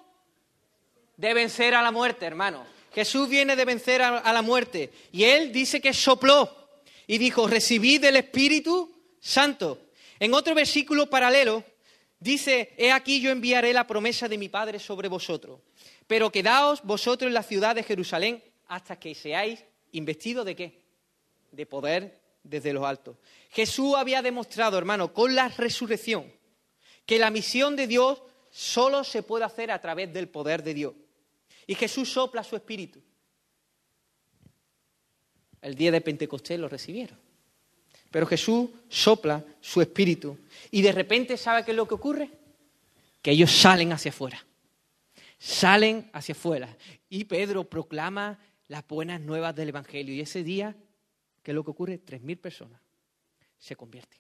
De vencer a la muerte, hermano. Jesús viene de vencer a, la muerte. Y él dice que sopló y dijo, recibid del Espíritu Santo. En otro versículo paralelo dice, he aquí yo enviaré la promesa de mi Padre sobre vosotros. Pero quedaos vosotros en la ciudad de Jerusalén hasta que seáis investidos de qué? De poder desde los altos. Jesús había demostrado, hermano, con la resurrección, que la misión de Dios solo se puede hacer a través del poder de Dios. Y Jesús sopla su espíritu. El día de Pentecostés lo recibieron. Pero Jesús sopla su espíritu. Y de repente, ¿sabe qué es lo que ocurre? Que ellos salen hacia afuera. Salen hacia afuera. Y Pedro proclama las buenas nuevas del Evangelio. Y ese día, ¿qué es lo que ocurre? Tres mil personas se convierten.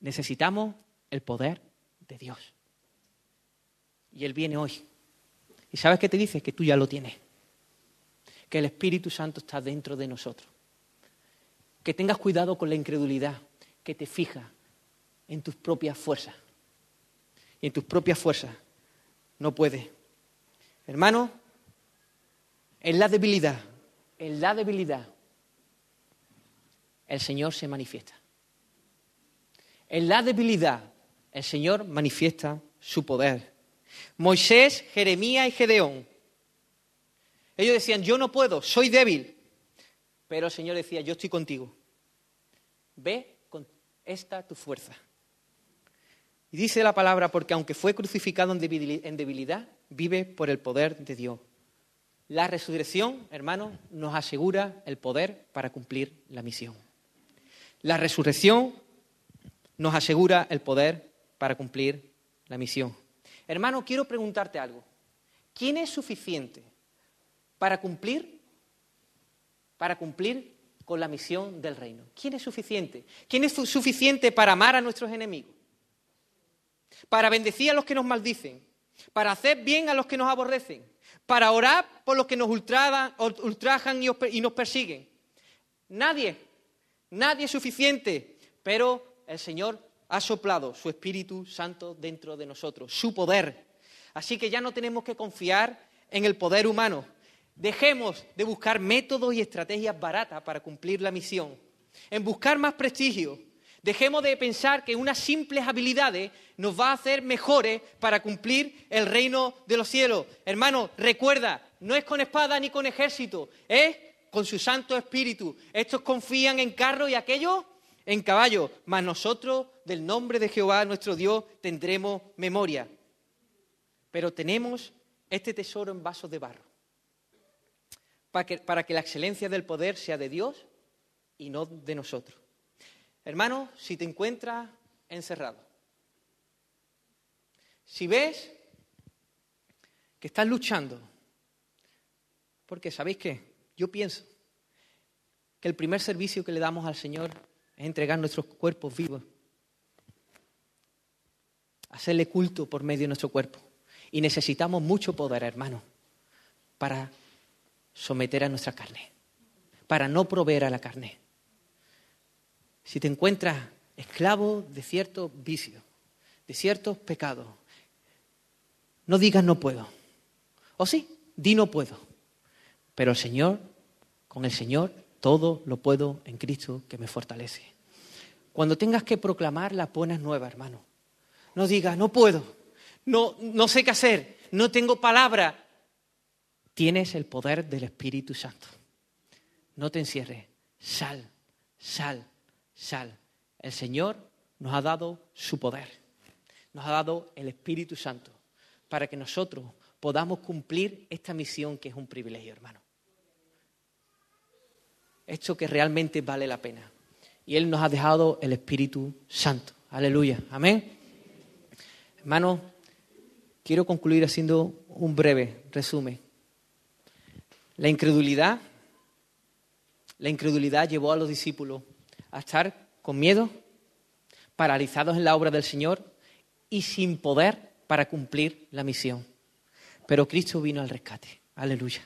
Necesitamos el poder de Dios. Y Él viene hoy. ¿Y sabes qué te dice? Que tú ya lo tienes. Que el Espíritu Santo está dentro de nosotros. Que tengas cuidado con la incredulidad, que te fija en tus propias fuerzas. Y en tus propias fuerzas no puedes. Hermano, en la debilidad, en la debilidad, el Señor se manifiesta. En la debilidad, el Señor manifiesta su poder. Moisés, Jeremías y Gedeón. Ellos decían, yo no puedo, soy débil. Pero el Señor decía, yo estoy contigo. Ve con esta tu fuerza. Y dice la palabra, porque aunque fue crucificado en debilidad, vive por el poder de Dios. La resurrección, hermano, nos asegura el poder para cumplir la misión. La resurrección nos asegura el poder para cumplir la misión. Hermano, quiero preguntarte algo. ¿Quién es suficiente para cumplir para cumplir con la misión del reino? ¿Quién es suficiente? ¿Quién es suficiente para amar a nuestros enemigos? Para bendecir a los que nos maldicen, para hacer bien a los que nos aborrecen, para orar por los que nos ultrajan y nos persiguen. Nadie, nadie es suficiente, pero el Señor ha soplado su Espíritu Santo dentro de nosotros, su poder. Así que ya no tenemos que confiar en el poder humano. Dejemos de buscar métodos y estrategias baratas para cumplir la misión, en buscar más prestigio. Dejemos de pensar que unas simples habilidades nos va a hacer mejores para cumplir el reino de los cielos. Hermano, recuerda, no es con espada ni con ejército, es con su Santo Espíritu. Estos confían en carro y aquellos en caballo, mas nosotros del nombre de Jehová nuestro Dios tendremos memoria. Pero tenemos este tesoro en vasos de barro, para que, para que la excelencia del poder sea de Dios y no de nosotros. Hermano, si te encuentras encerrado. Si ves que estás luchando, porque ¿sabéis qué? Yo pienso que el primer servicio que le damos al Señor es entregar nuestros cuerpos vivos, hacerle culto por medio de nuestro cuerpo. Y necesitamos mucho poder, hermano, para someter a nuestra carne, para no proveer a la carne. Si te encuentras esclavo de ciertos vicios, de ciertos pecados, no digas no puedo. O sí, di no puedo. Pero el Señor, con el Señor, todo lo puedo en Cristo que me fortalece. Cuando tengas que proclamar las buenas nuevas, hermano, no digas no puedo, no, no sé qué hacer, no tengo palabra. Tienes el poder del Espíritu Santo. No te encierres. Sal, sal, sal. El Señor nos ha dado su poder. Nos ha dado el Espíritu Santo para que nosotros podamos cumplir esta misión que es un privilegio, hermano. Esto que realmente vale la pena. Y Él nos ha dejado el Espíritu Santo. Aleluya. Amén. Hermano, quiero concluir haciendo un breve resumen. La incredulidad, la incredulidad llevó a los discípulos a estar con miedo, paralizados en la obra del Señor y sin poder para cumplir la misión. Pero Cristo vino al rescate. Aleluya.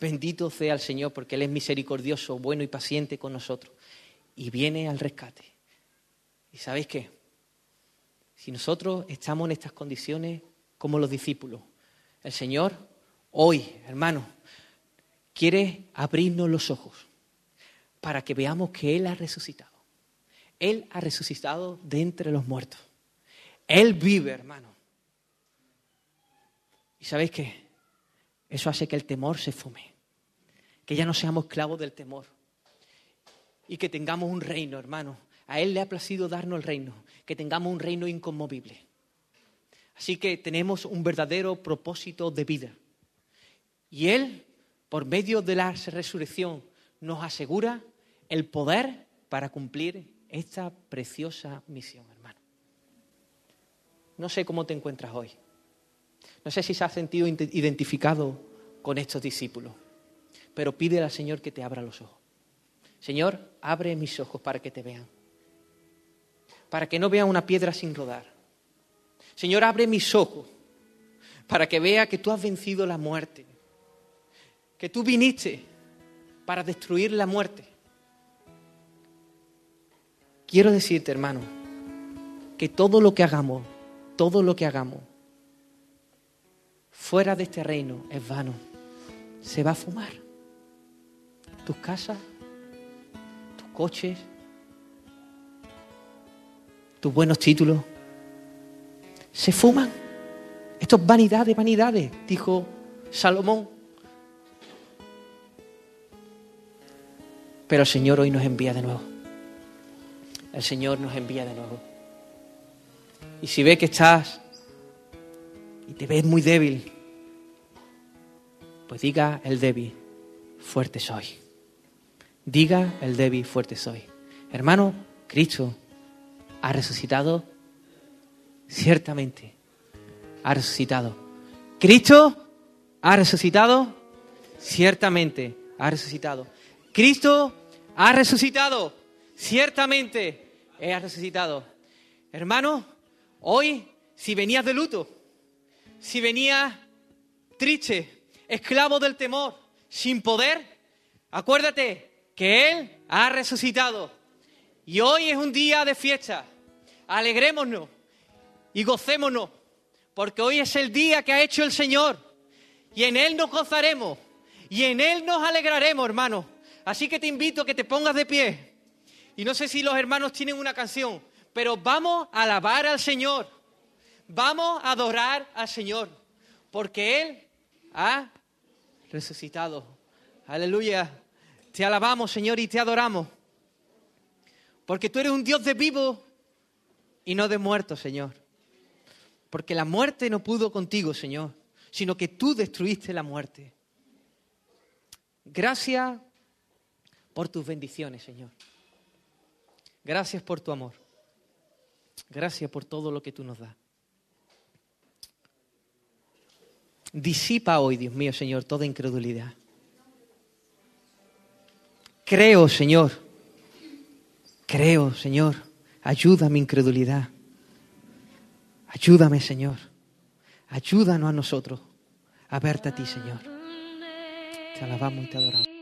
Bendito sea el Señor porque Él es misericordioso, bueno y paciente con nosotros. Y viene al rescate. ¿Y sabéis qué? Si nosotros estamos en estas condiciones como los discípulos, el Señor hoy, hermano, quiere abrirnos los ojos para que veamos que Él ha resucitado. Él ha resucitado de entre los muertos. Él vive, hermano. ¿Y sabéis qué? Eso hace que el temor se fume. Que ya no seamos esclavos del temor. Y que tengamos un reino, hermano. A Él le ha placido darnos el reino. Que tengamos un reino inconmovible. Así que tenemos un verdadero propósito de vida. Y Él por medio de la resurrección, nos asegura el poder para cumplir esta preciosa misión, hermano. No sé cómo te encuentras hoy. No sé si se ha sentido identificado con estos discípulos, pero pide al Señor que te abra los ojos. Señor, abre mis ojos para que te vean, para que no vean una piedra sin rodar. Señor, abre mis ojos para que vea que tú has vencido la muerte, que tú viniste para destruir la muerte. Quiero decirte, hermano, que todo lo que hagamos, todo lo que hagamos fuera de este reino es vano. Se va a fumar. Tus casas, tus coches, tus buenos títulos, se fuman. Esto es vanidad de vanidades, dijo Salomón. Pero el Señor hoy nos envía de nuevo. El Señor nos envía de nuevo. Y si ve que estás y te ves muy débil, pues diga el débil, fuerte soy. Diga el débil, fuerte soy. Hermano, Cristo ha resucitado. Ciertamente, ha resucitado. Cristo ha resucitado. Ciertamente, ha resucitado. Cristo ha resucitado. Ciertamente ha resucitado. Hermano, hoy, si venías de luto, si venías triste, esclavo del temor, sin poder, acuérdate que Él ha resucitado. Y hoy es un día de fiesta. Alegrémonos y gocémonos, porque hoy es el día que ha hecho el Señor. Y en Él nos gozaremos. Y en Él nos alegraremos, hermano. Así que te invito a que te pongas de pie. Y no sé si los hermanos tienen una canción, pero vamos a alabar al Señor. Vamos a adorar al Señor, porque Él ha resucitado. Aleluya. Te alabamos, Señor, y te adoramos. Porque tú eres un Dios de vivo y no de muertos, Señor. Porque la muerte no pudo contigo, Señor, sino que tú destruiste la muerte. Gracias por tus bendiciones, Señor. Gracias por tu amor. Gracias por todo lo que tú nos das. Disipa hoy, Dios mío, Señor, toda incredulidad. Creo, Señor. Creo, Señor. Ayuda mi incredulidad. Ayúdame, Señor. Ayúdanos a nosotros a verte a ti, Señor. Te alabamos y te adoramos.